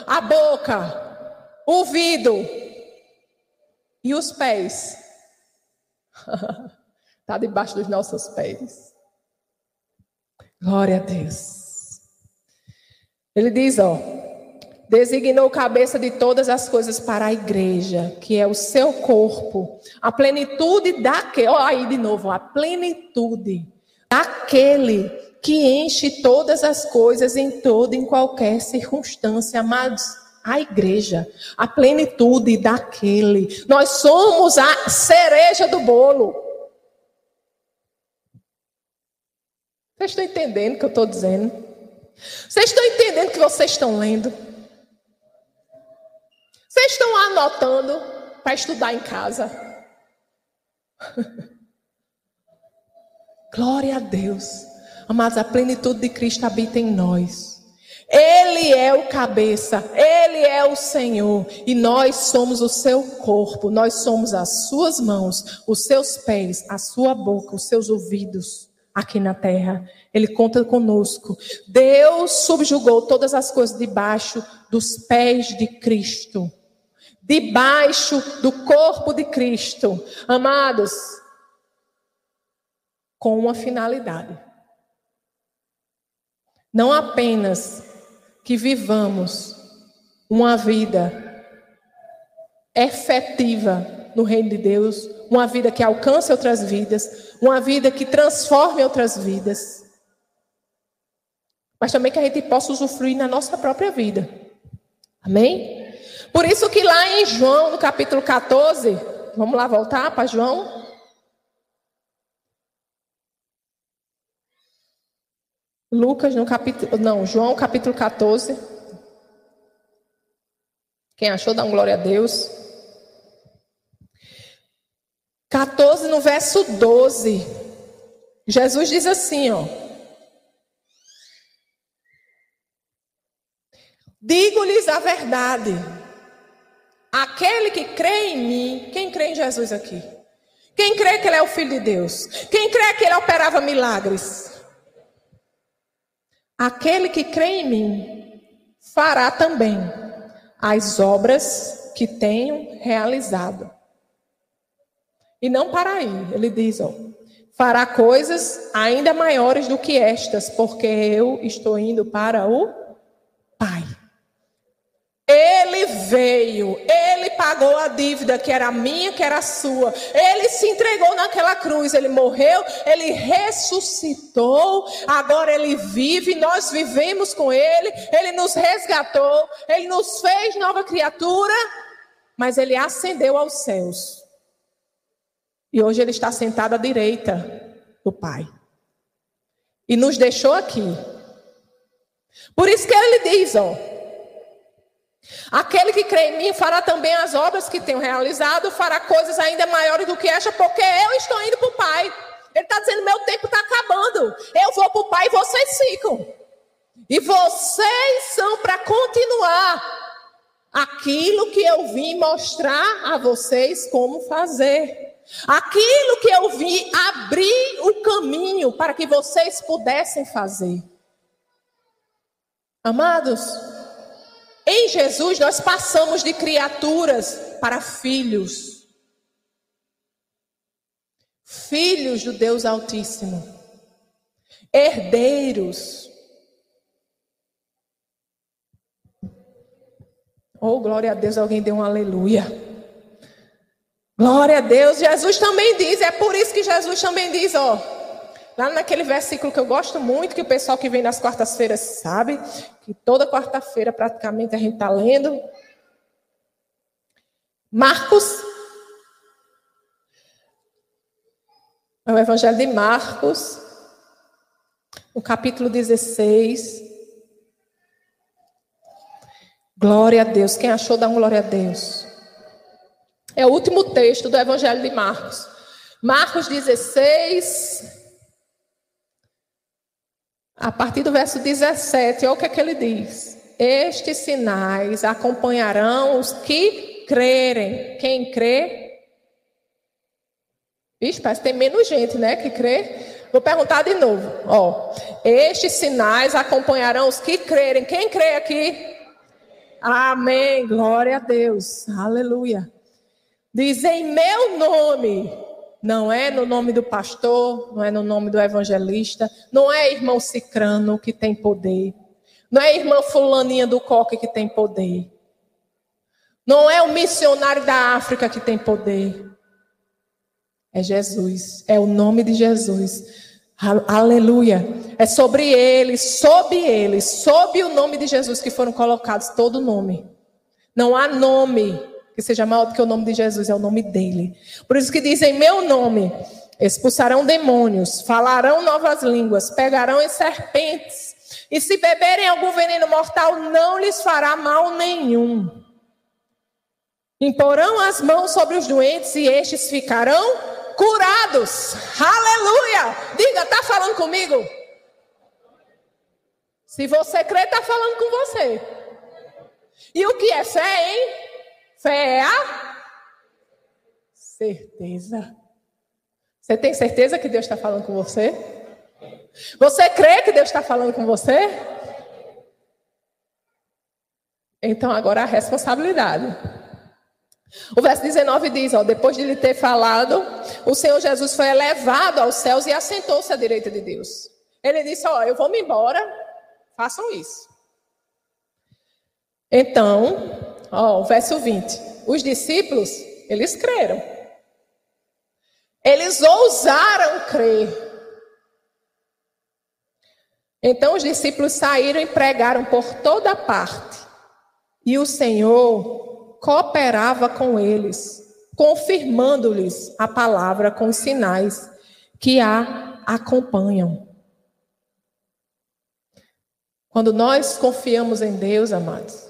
a boca, o ouvido e os pés. Está [LAUGHS] debaixo dos nossos pés. Glória a Deus. Ele diz, ó, designou cabeça de todas as coisas para a igreja, que é o seu corpo, a plenitude daquele, ó aí de novo, a plenitude daquele que enche todas as coisas em toda em qualquer circunstância, amados. A igreja, a plenitude daquele. Nós somos a cereja do bolo. Vocês estão entendendo o que eu estou dizendo? Vocês estão entendendo o que vocês estão lendo? Vocês estão anotando para estudar em casa? [LAUGHS] Glória a Deus. Amados, a plenitude de Cristo habita em nós. Ele é o cabeça, Ele é o Senhor, e nós somos o seu corpo, nós somos as suas mãos, os seus pés, a sua boca, os seus ouvidos aqui na terra. Ele conta conosco. Deus subjugou todas as coisas debaixo dos pés de Cristo, debaixo do corpo de Cristo. Amados, com uma finalidade não apenas que vivamos uma vida efetiva no reino de Deus, uma vida que alcance outras vidas, uma vida que transforme outras vidas, mas também que a gente possa usufruir na nossa própria vida. Amém? Por isso que lá em João, no capítulo 14, vamos lá voltar para João? Lucas no capítulo, não, João capítulo 14. Quem achou, dá um glória a Deus. 14 no verso 12. Jesus diz assim, ó. Digo-lhes a verdade. Aquele que crê em mim, quem crê em Jesus aqui? Quem crê que ele é o filho de Deus? Quem crê que ele operava milagres? Aquele que crê em mim fará também as obras que tenho realizado. E não para aí, ele diz, ó, fará coisas ainda maiores do que estas, porque eu estou indo para o Pai. Ele veio, ele pagou a dívida que era minha, que era sua. Ele se entregou naquela cruz, ele morreu, ele ressuscitou. Agora ele vive, nós vivemos com ele. Ele nos resgatou, ele nos fez nova criatura, mas ele ascendeu aos céus. E hoje ele está sentado à direita do Pai. E nos deixou aqui. Por isso que ele diz, ó, Aquele que crê em mim fará também as obras que tenho realizado, fará coisas ainda maiores do que esta, porque eu estou indo para o Pai. Ele está dizendo: meu tempo está acabando. Eu vou para o Pai e vocês ficam. E vocês são para continuar aquilo que eu vim mostrar a vocês como fazer. Aquilo que eu vim abrir o caminho para que vocês pudessem fazer. Amados, em Jesus, nós passamos de criaturas para filhos. Filhos do Deus Altíssimo. Herdeiros. Oh, glória a Deus, alguém deu um aleluia. Glória a Deus. Jesus também diz, é por isso que Jesus também diz, ó. Lá naquele versículo que eu gosto muito, que o pessoal que vem nas quartas-feiras sabe, que toda quarta-feira praticamente a gente está lendo. Marcos. É o Evangelho de Marcos, o capítulo 16. Glória a Deus. Quem achou, dá um glória a Deus. É o último texto do Evangelho de Marcos. Marcos 16, a partir do verso 17, olha o que é que ele diz. Estes sinais acompanharão os que crerem. Quem crê? Vixe, parece que tem menos gente, né, que crê. Vou perguntar de novo. Ó, Estes sinais acompanharão os que crerem. Quem crê aqui? Amém. Glória a Deus. Aleluia. Diz em meu nome. Não é no nome do pastor, não é no nome do evangelista, não é irmão Cicrano que tem poder, não é irmã Fulaninha do Coque que tem poder, não é o missionário da África que tem poder, é Jesus, é o nome de Jesus. Aleluia. É sobre ele, sob ele, sob o nome de Jesus que foram colocados todo nome. Não há nome que seja maior do que o nome de Jesus, é o nome dele. Por isso que dizem meu nome, expulsarão demônios, falarão novas línguas, pegarão em serpentes, e se beberem algum veneno mortal, não lhes fará mal nenhum. Imporão as mãos sobre os doentes e estes ficarão curados. Aleluia! Diga, tá falando comigo? Se você crê, tá falando com você. E o que é fé, hein? Fé é a certeza. Você tem certeza que Deus está falando com você? Você crê que Deus está falando com você? Então agora a responsabilidade. O verso 19 diz: ó, depois de lhe ter falado, o Senhor Jesus foi elevado aos céus e assentou-se à direita de Deus. Ele disse: Ó, eu vou me embora, façam isso. Então, ó, o verso 20: os discípulos, eles creram. Eles ousaram crer. Então os discípulos saíram e pregaram por toda parte. E o Senhor cooperava com eles, confirmando-lhes a palavra com os sinais que a acompanham. Quando nós confiamos em Deus, amados,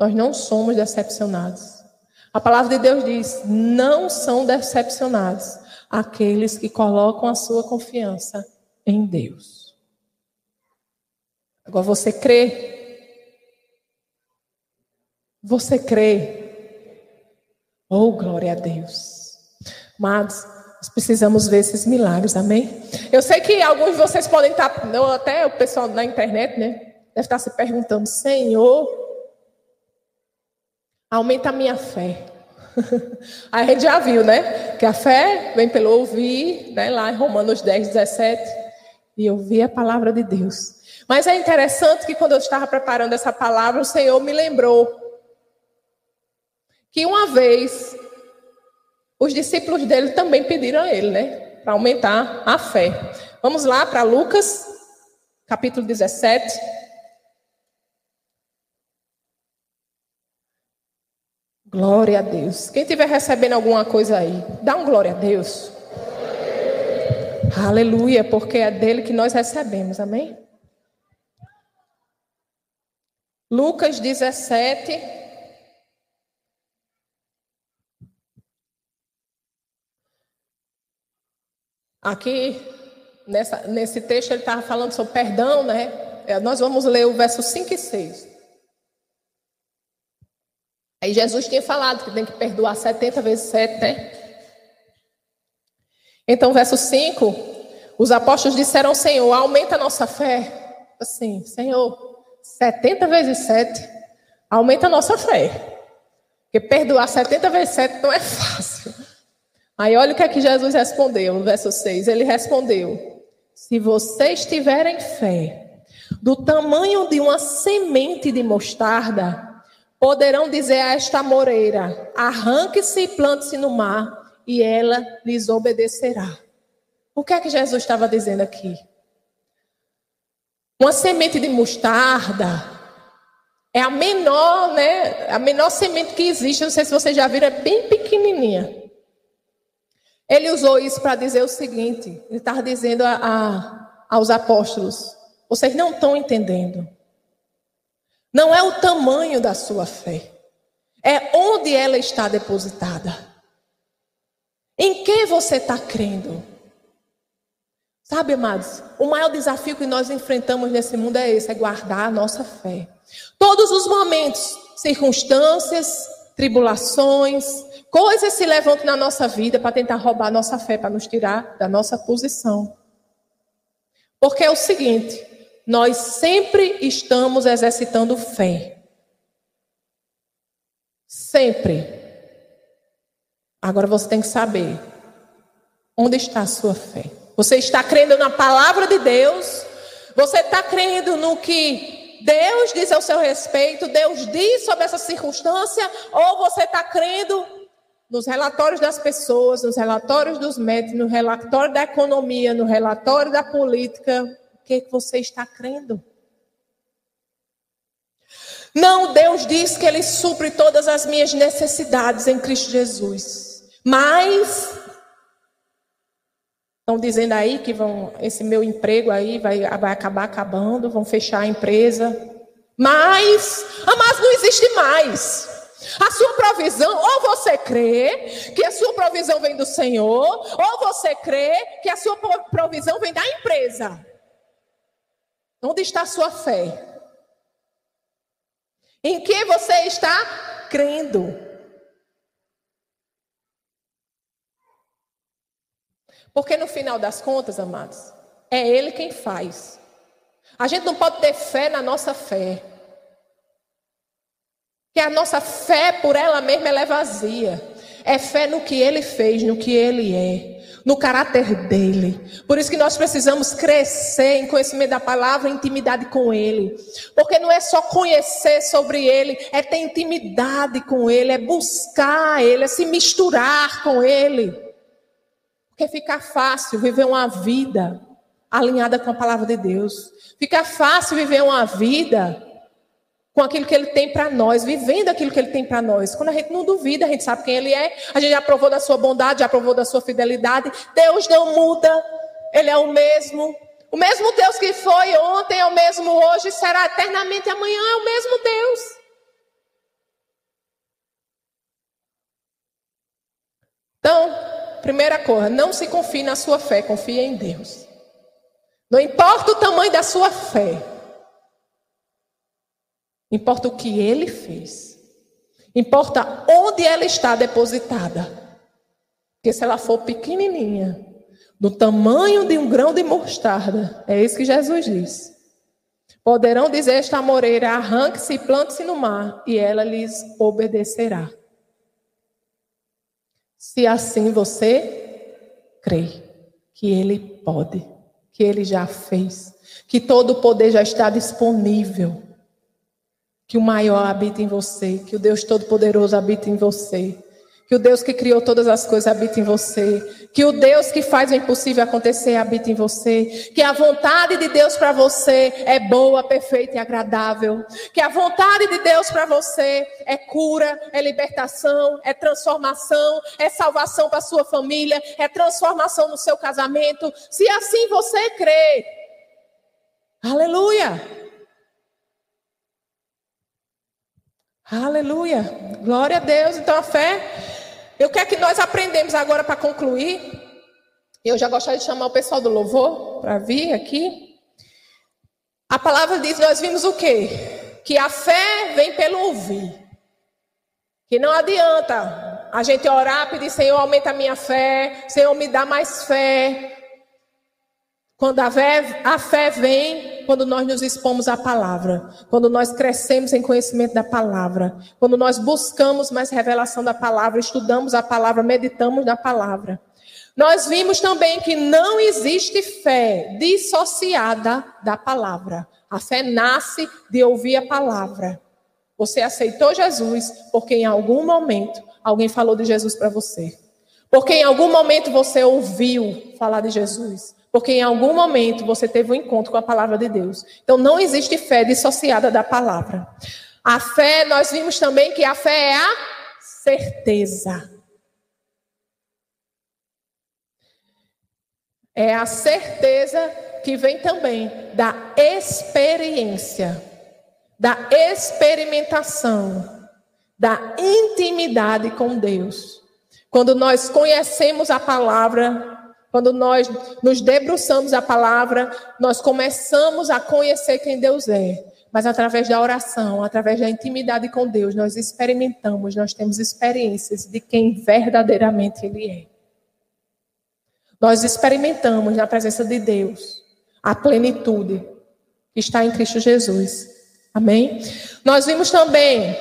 nós não somos decepcionados. A palavra de Deus diz: não são decepcionados aqueles que colocam a sua confiança em Deus. Agora você crê? Você crê Oh, glória a Deus. Amados, nós precisamos ver esses milagres, amém? Eu sei que alguns de vocês podem estar, até o pessoal na internet, né? Deve estar se perguntando, Senhor, aumenta a minha fé. [LAUGHS] a gente já viu, né? Que a fé vem pelo ouvir, né? Lá em Romanos 10, 17. E ouvir a palavra de Deus. Mas é interessante que quando eu estava preparando essa palavra, o Senhor me lembrou que uma vez os discípulos dele também pediram a ele, né, para aumentar a fé. Vamos lá para Lucas, capítulo 17. Glória a Deus. Quem estiver recebendo alguma coisa aí, dá um glória a Deus. Aleluia, porque é dele que nós recebemos, amém? Lucas 17, Aqui, nessa, nesse texto, ele estava falando sobre perdão, né? É, nós vamos ler o verso 5 e 6. Aí Jesus tinha falado que tem que perdoar 70 vezes 7, né? Então, verso 5, os apóstolos disseram ao Senhor, aumenta a nossa fé. Assim, Senhor, 70 vezes 7, aumenta a nossa fé. Porque perdoar 70 vezes 7 não é fácil. Aí olha o que é que Jesus respondeu no verso 6. Ele respondeu: Se vocês tiverem fé do tamanho de uma semente de mostarda, poderão dizer a esta moreira: arranque-se e plante-se no mar, e ela lhes obedecerá. O que é que Jesus estava dizendo aqui? Uma semente de mostarda é a menor, né? A menor semente que existe. Não sei se vocês já viram, é bem pequenininha. Ele usou isso para dizer o seguinte: ele estava dizendo a, a, aos apóstolos: vocês não estão entendendo. Não é o tamanho da sua fé, é onde ela está depositada. Em que você está crendo? Sabe, amados, o maior desafio que nós enfrentamos nesse mundo é esse: é guardar a nossa fé. Todos os momentos, circunstâncias, tribulações, Coisas se levantam na nossa vida para tentar roubar a nossa fé, para nos tirar da nossa posição. Porque é o seguinte, nós sempre estamos exercitando fé. Sempre. Agora você tem que saber onde está a sua fé. Você está crendo na palavra de Deus? Você está crendo no que Deus diz ao seu respeito? Deus diz sobre essa circunstância? Ou você está crendo nos relatórios das pessoas, nos relatórios dos médicos, no relatório da economia, no relatório da política? Que você está crendo? Não, Deus diz que Ele supre todas as minhas necessidades em Cristo Jesus. Mas estão dizendo aí que vão esse meu emprego aí vai, vai acabar acabando, vão fechar a empresa. Mas, ah, mas não existe mais. A sua provisão, ou você crê que a sua provisão vem do Senhor, ou você crê que a sua provisão vem da empresa. Onde está a sua fé? Em que você está crendo? Porque no final das contas, amados, é Ele quem faz. A gente não pode ter fé na nossa fé. Que a nossa fé por ela mesma ela é vazia. É fé no que Ele fez, no que Ele é no caráter dele. Por isso que nós precisamos crescer em conhecimento da palavra intimidade com ele. Porque não é só conhecer sobre ele, é ter intimidade com ele, é buscar ele, é se misturar com ele. Porque fica fácil viver uma vida alinhada com a palavra de Deus. Fica fácil viver uma vida com aquilo que ele tem para nós, vivendo aquilo que ele tem para nós. Quando a gente não duvida, a gente sabe quem ele é, a gente já provou da sua bondade, já provou da sua fidelidade. Deus não muda, ele é o mesmo. O mesmo Deus que foi ontem é o mesmo hoje, será eternamente amanhã é o mesmo Deus. Então, primeira coisa, não se confie na sua fé, confie em Deus. Não importa o tamanho da sua fé, Importa o que ele fez. Importa onde ela está depositada. Porque se ela for pequenininha, do tamanho de um grão de mostarda, é isso que Jesus diz. Poderão dizer esta moreira: arranque-se e plante-se no mar, e ela lhes obedecerá. Se assim você crê que Ele pode, que Ele já fez, que todo o poder já está disponível que o maior habita em você, que o Deus Todo-Poderoso habita em você, que o Deus que criou todas as coisas habita em você, que o Deus que faz o impossível acontecer habita em você, que a vontade de Deus para você é boa, perfeita e agradável, que a vontade de Deus para você é cura, é libertação, é transformação, é salvação para sua família, é transformação no seu casamento. Se assim você crê, aleluia! Aleluia. Glória a Deus. Então a fé. Eu quero que nós aprendemos agora para concluir. Eu já gostaria de chamar o pessoal do louvor para vir aqui. A palavra diz: nós vimos o quê? Que a fé vem pelo ouvir. Que não adianta a gente orar, pedir, Senhor, aumenta a minha fé, Senhor, me dá mais fé. Quando a fé, a fé vem quando nós nos expomos à palavra, quando nós crescemos em conhecimento da palavra, quando nós buscamos mais revelação da palavra, estudamos a palavra, meditamos na palavra. Nós vimos também que não existe fé dissociada da palavra. A fé nasce de ouvir a palavra. Você aceitou Jesus porque em algum momento alguém falou de Jesus para você. Porque em algum momento você ouviu falar de Jesus. Porque em algum momento você teve um encontro com a palavra de Deus. Então não existe fé dissociada da palavra. A fé, nós vimos também que a fé é a certeza. É a certeza que vem também da experiência, da experimentação, da intimidade com Deus. Quando nós conhecemos a palavra, quando nós nos debruçamos a palavra, nós começamos a conhecer quem Deus é. Mas através da oração, através da intimidade com Deus, nós experimentamos, nós temos experiências de quem verdadeiramente Ele é. Nós experimentamos na presença de Deus a plenitude que está em Cristo Jesus. Amém? Nós vimos também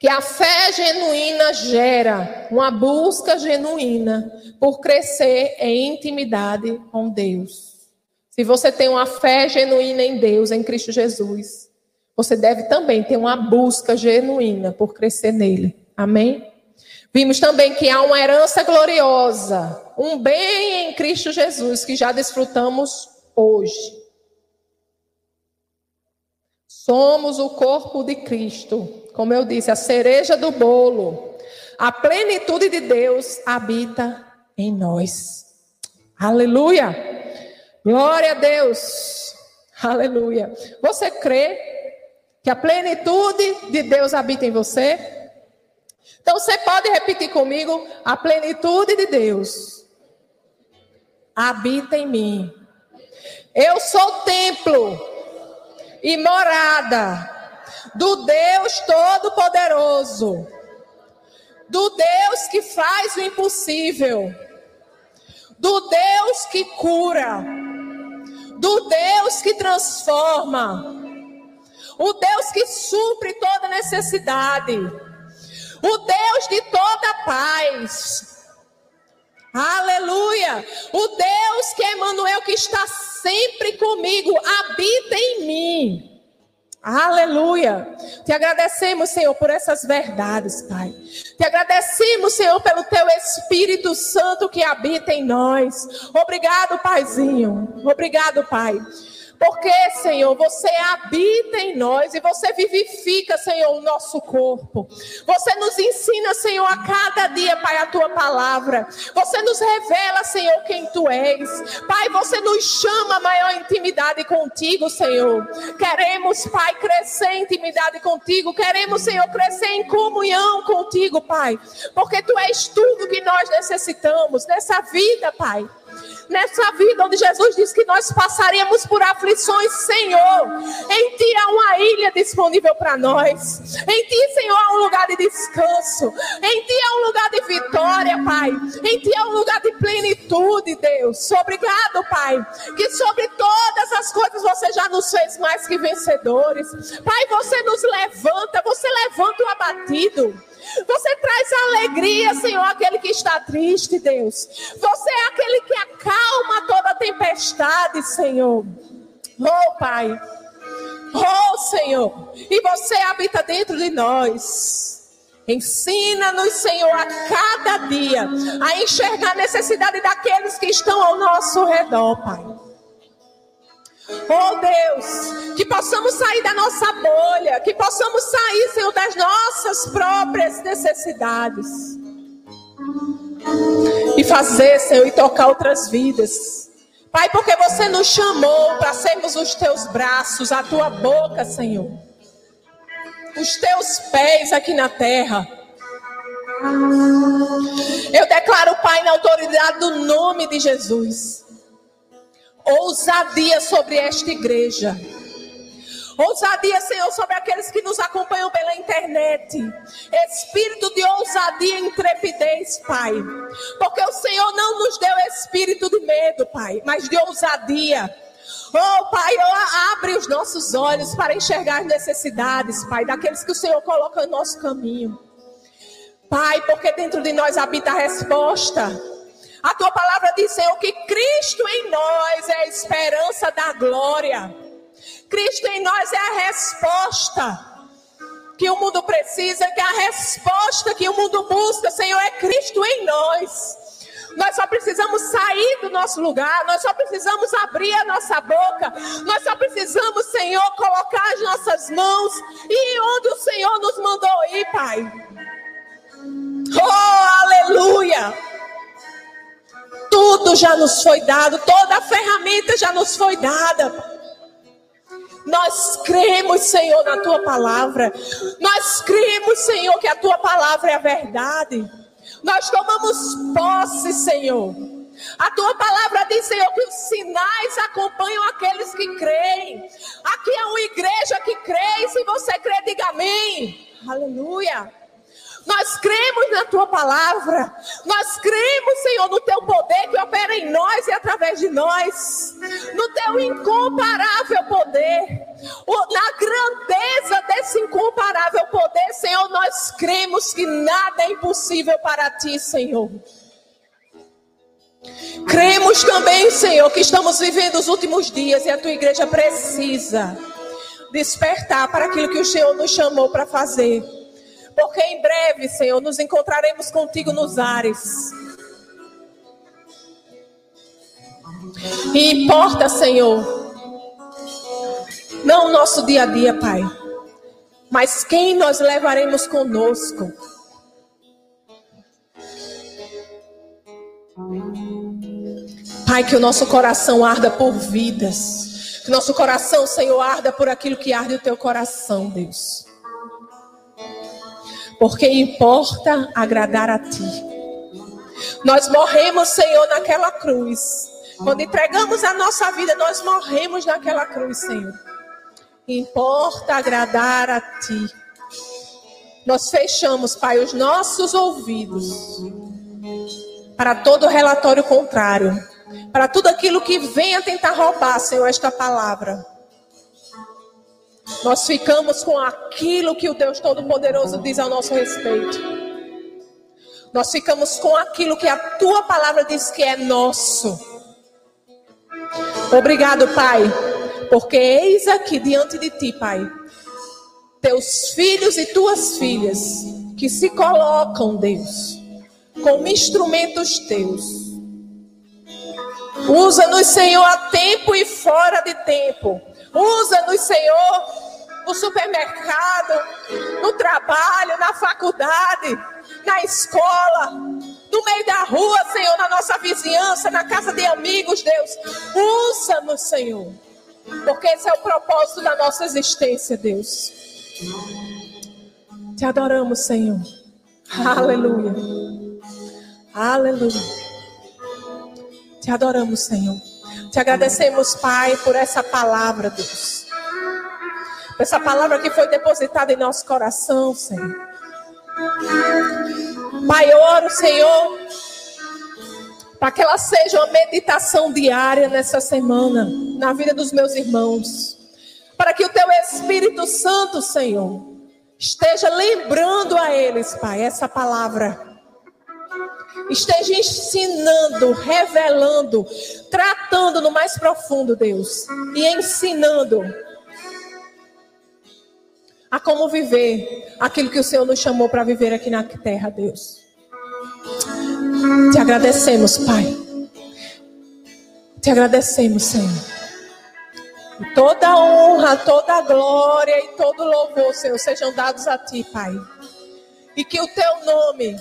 que a fé genuína gera uma busca genuína por crescer em intimidade com Deus. Se você tem uma fé genuína em Deus, em Cristo Jesus, você deve também ter uma busca genuína por crescer nele. Amém? Vimos também que há uma herança gloriosa, um bem em Cristo Jesus que já desfrutamos hoje. Somos o corpo de Cristo. Como eu disse, a cereja do bolo. A plenitude de Deus habita em nós. Aleluia! Glória a Deus! Aleluia! Você crê que a plenitude de Deus habita em você? Então você pode repetir comigo: a plenitude de Deus habita em mim. Eu sou templo e morada do Deus Todo-Poderoso, do Deus que faz o impossível, do Deus que cura, do Deus que transforma, o Deus que supre toda necessidade, o Deus de toda paz. Aleluia! O Deus que é Emmanuel, que está sempre comigo, habita em mim. Aleluia. Te agradecemos, Senhor, por essas verdades, Pai. Te agradecemos, Senhor, pelo teu Espírito Santo que habita em nós. Obrigado, Paizinho. Obrigado, Pai. Porque, Senhor, você habita em nós e você vivifica, Senhor, o nosso corpo. Você nos ensina, Senhor, a cada dia, Pai, a tua palavra. Você nos revela, Senhor, quem tu és. Pai, você nos chama a maior intimidade contigo, Senhor. Queremos, Pai, crescer em intimidade contigo. Queremos, Senhor, crescer em comunhão contigo, Pai. Porque tu és tudo que nós necessitamos nessa vida, Pai nessa vida onde Jesus disse que nós passaríamos por aflições, Senhor. Em Ti há uma ilha disponível para nós. Em Ti, Senhor, há um lugar de descanso. Em Ti há um lugar de vitória, Pai. Em Ti há um lugar de plenitude, Deus. Obrigado, Pai. Que sobre todas as coisas você já nos fez mais que vencedores. Pai, você nos levanta, você levanta o abatido. Você traz alegria, Senhor, aquele que está triste, Deus. Você é aquele que acalma toda tempestade, Senhor. Oh, Pai. Oh, Senhor. E você habita dentro de nós. Ensina-nos, Senhor, a cada dia a enxergar a necessidade daqueles que estão ao nosso redor, Pai. Oh Deus, que possamos sair da nossa bolha, que possamos sair, Senhor, das nossas próprias necessidades. E fazer, Senhor, e tocar outras vidas. Pai, porque você nos chamou para sermos os teus braços, a tua boca, Senhor. Os teus pés aqui na terra. Eu declaro, Pai, na autoridade do nome de Jesus ousadia sobre esta igreja. Ousadia, Senhor, sobre aqueles que nos acompanham pela internet. Espírito de ousadia e intrepidez, Pai. Porque o Senhor não nos deu espírito de medo, Pai, mas de ousadia. Oh, Pai, abre os nossos olhos para enxergar as necessidades, Pai, daqueles que o Senhor coloca no nosso caminho. Pai, porque dentro de nós habita a resposta. A tua palavra diz, Senhor, que Cristo em nós é a esperança da glória. Cristo em nós é a resposta que o mundo precisa, que a resposta que o mundo busca, Senhor, é Cristo em nós. Nós só precisamos sair do nosso lugar, nós só precisamos abrir a nossa boca, nós só precisamos, Senhor, colocar as nossas mãos e onde o Senhor nos mandou ir, Pai. Oh, aleluia! Tudo já nos foi dado, toda a ferramenta já nos foi dada. Nós cremos, Senhor, na tua palavra. Nós cremos, Senhor, que a tua palavra é a verdade. Nós tomamos posse, Senhor. A tua palavra diz, Senhor, que os sinais acompanham aqueles que creem. Aqui é uma igreja que crê, e se você crê, diga amém. Aleluia. Nós cremos na tua palavra. Nós cremos, Senhor, no teu poder que opera em nós e através de nós. No teu incomparável poder. Na grandeza desse incomparável poder, Senhor, nós cremos que nada é impossível para ti, Senhor. Cremos também, Senhor, que estamos vivendo os últimos dias e a tua igreja precisa despertar para aquilo que o Senhor nos chamou para fazer. Porque em breve, Senhor, nos encontraremos contigo nos ares. E importa, Senhor, não o nosso dia a dia, Pai, mas quem nós levaremos conosco. Pai, que o nosso coração arda por vidas. Que nosso coração, Senhor, arda por aquilo que arde o teu coração, Deus. Porque importa agradar a ti. Nós morremos, Senhor, naquela cruz. Quando entregamos a nossa vida, nós morremos naquela cruz, Senhor. Importa agradar a Ti. Nós fechamos, Pai, os nossos ouvidos para todo relatório contrário, para tudo aquilo que venha tentar roubar, Senhor, esta palavra. Nós ficamos com aquilo que o Deus Todo-Poderoso diz ao nosso respeito. Nós ficamos com aquilo que a tua palavra diz que é nosso. Obrigado, Pai, porque eis aqui diante de ti, Pai, teus filhos e tuas filhas que se colocam, Deus, como instrumentos teus. Usa-nos, Senhor, a tempo e fora de tempo. Usa-nos, Senhor, no supermercado, no trabalho, na faculdade, na escola, no meio da rua, Senhor, na nossa vizinhança, na casa de amigos, Deus. Usa-nos, Senhor. Porque esse é o propósito da nossa existência, Deus. Te adoramos, Senhor. Aleluia. Aleluia. Te adoramos, Senhor. Te agradecemos, Pai, por essa palavra, Deus. Por essa palavra que foi depositada em nosso coração, Senhor. Pai, oro, Senhor, para que ela seja uma meditação diária nessa semana, na vida dos meus irmãos. Para que o teu Espírito Santo, Senhor, esteja lembrando a eles, Pai, essa palavra. Esteja ensinando, revelando, tratando no mais profundo, Deus, e ensinando a como viver aquilo que o Senhor nos chamou para viver aqui na terra, Deus. Te agradecemos, Pai. Te agradecemos, Senhor. Toda honra, toda glória e todo louvor, Senhor, sejam dados a Ti, Pai. E que o Teu nome,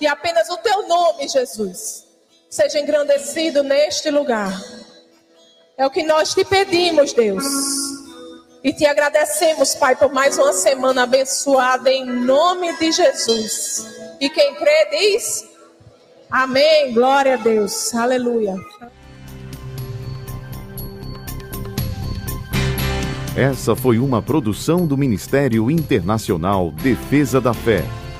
e apenas o Teu nome, Jesus, seja engrandecido neste lugar. É o que nós te pedimos, Deus. E te agradecemos, Pai, por mais uma semana abençoada em nome de Jesus. E quem crê diz: Amém. Glória a Deus. Aleluia. Essa foi uma produção do Ministério Internacional Defesa da Fé,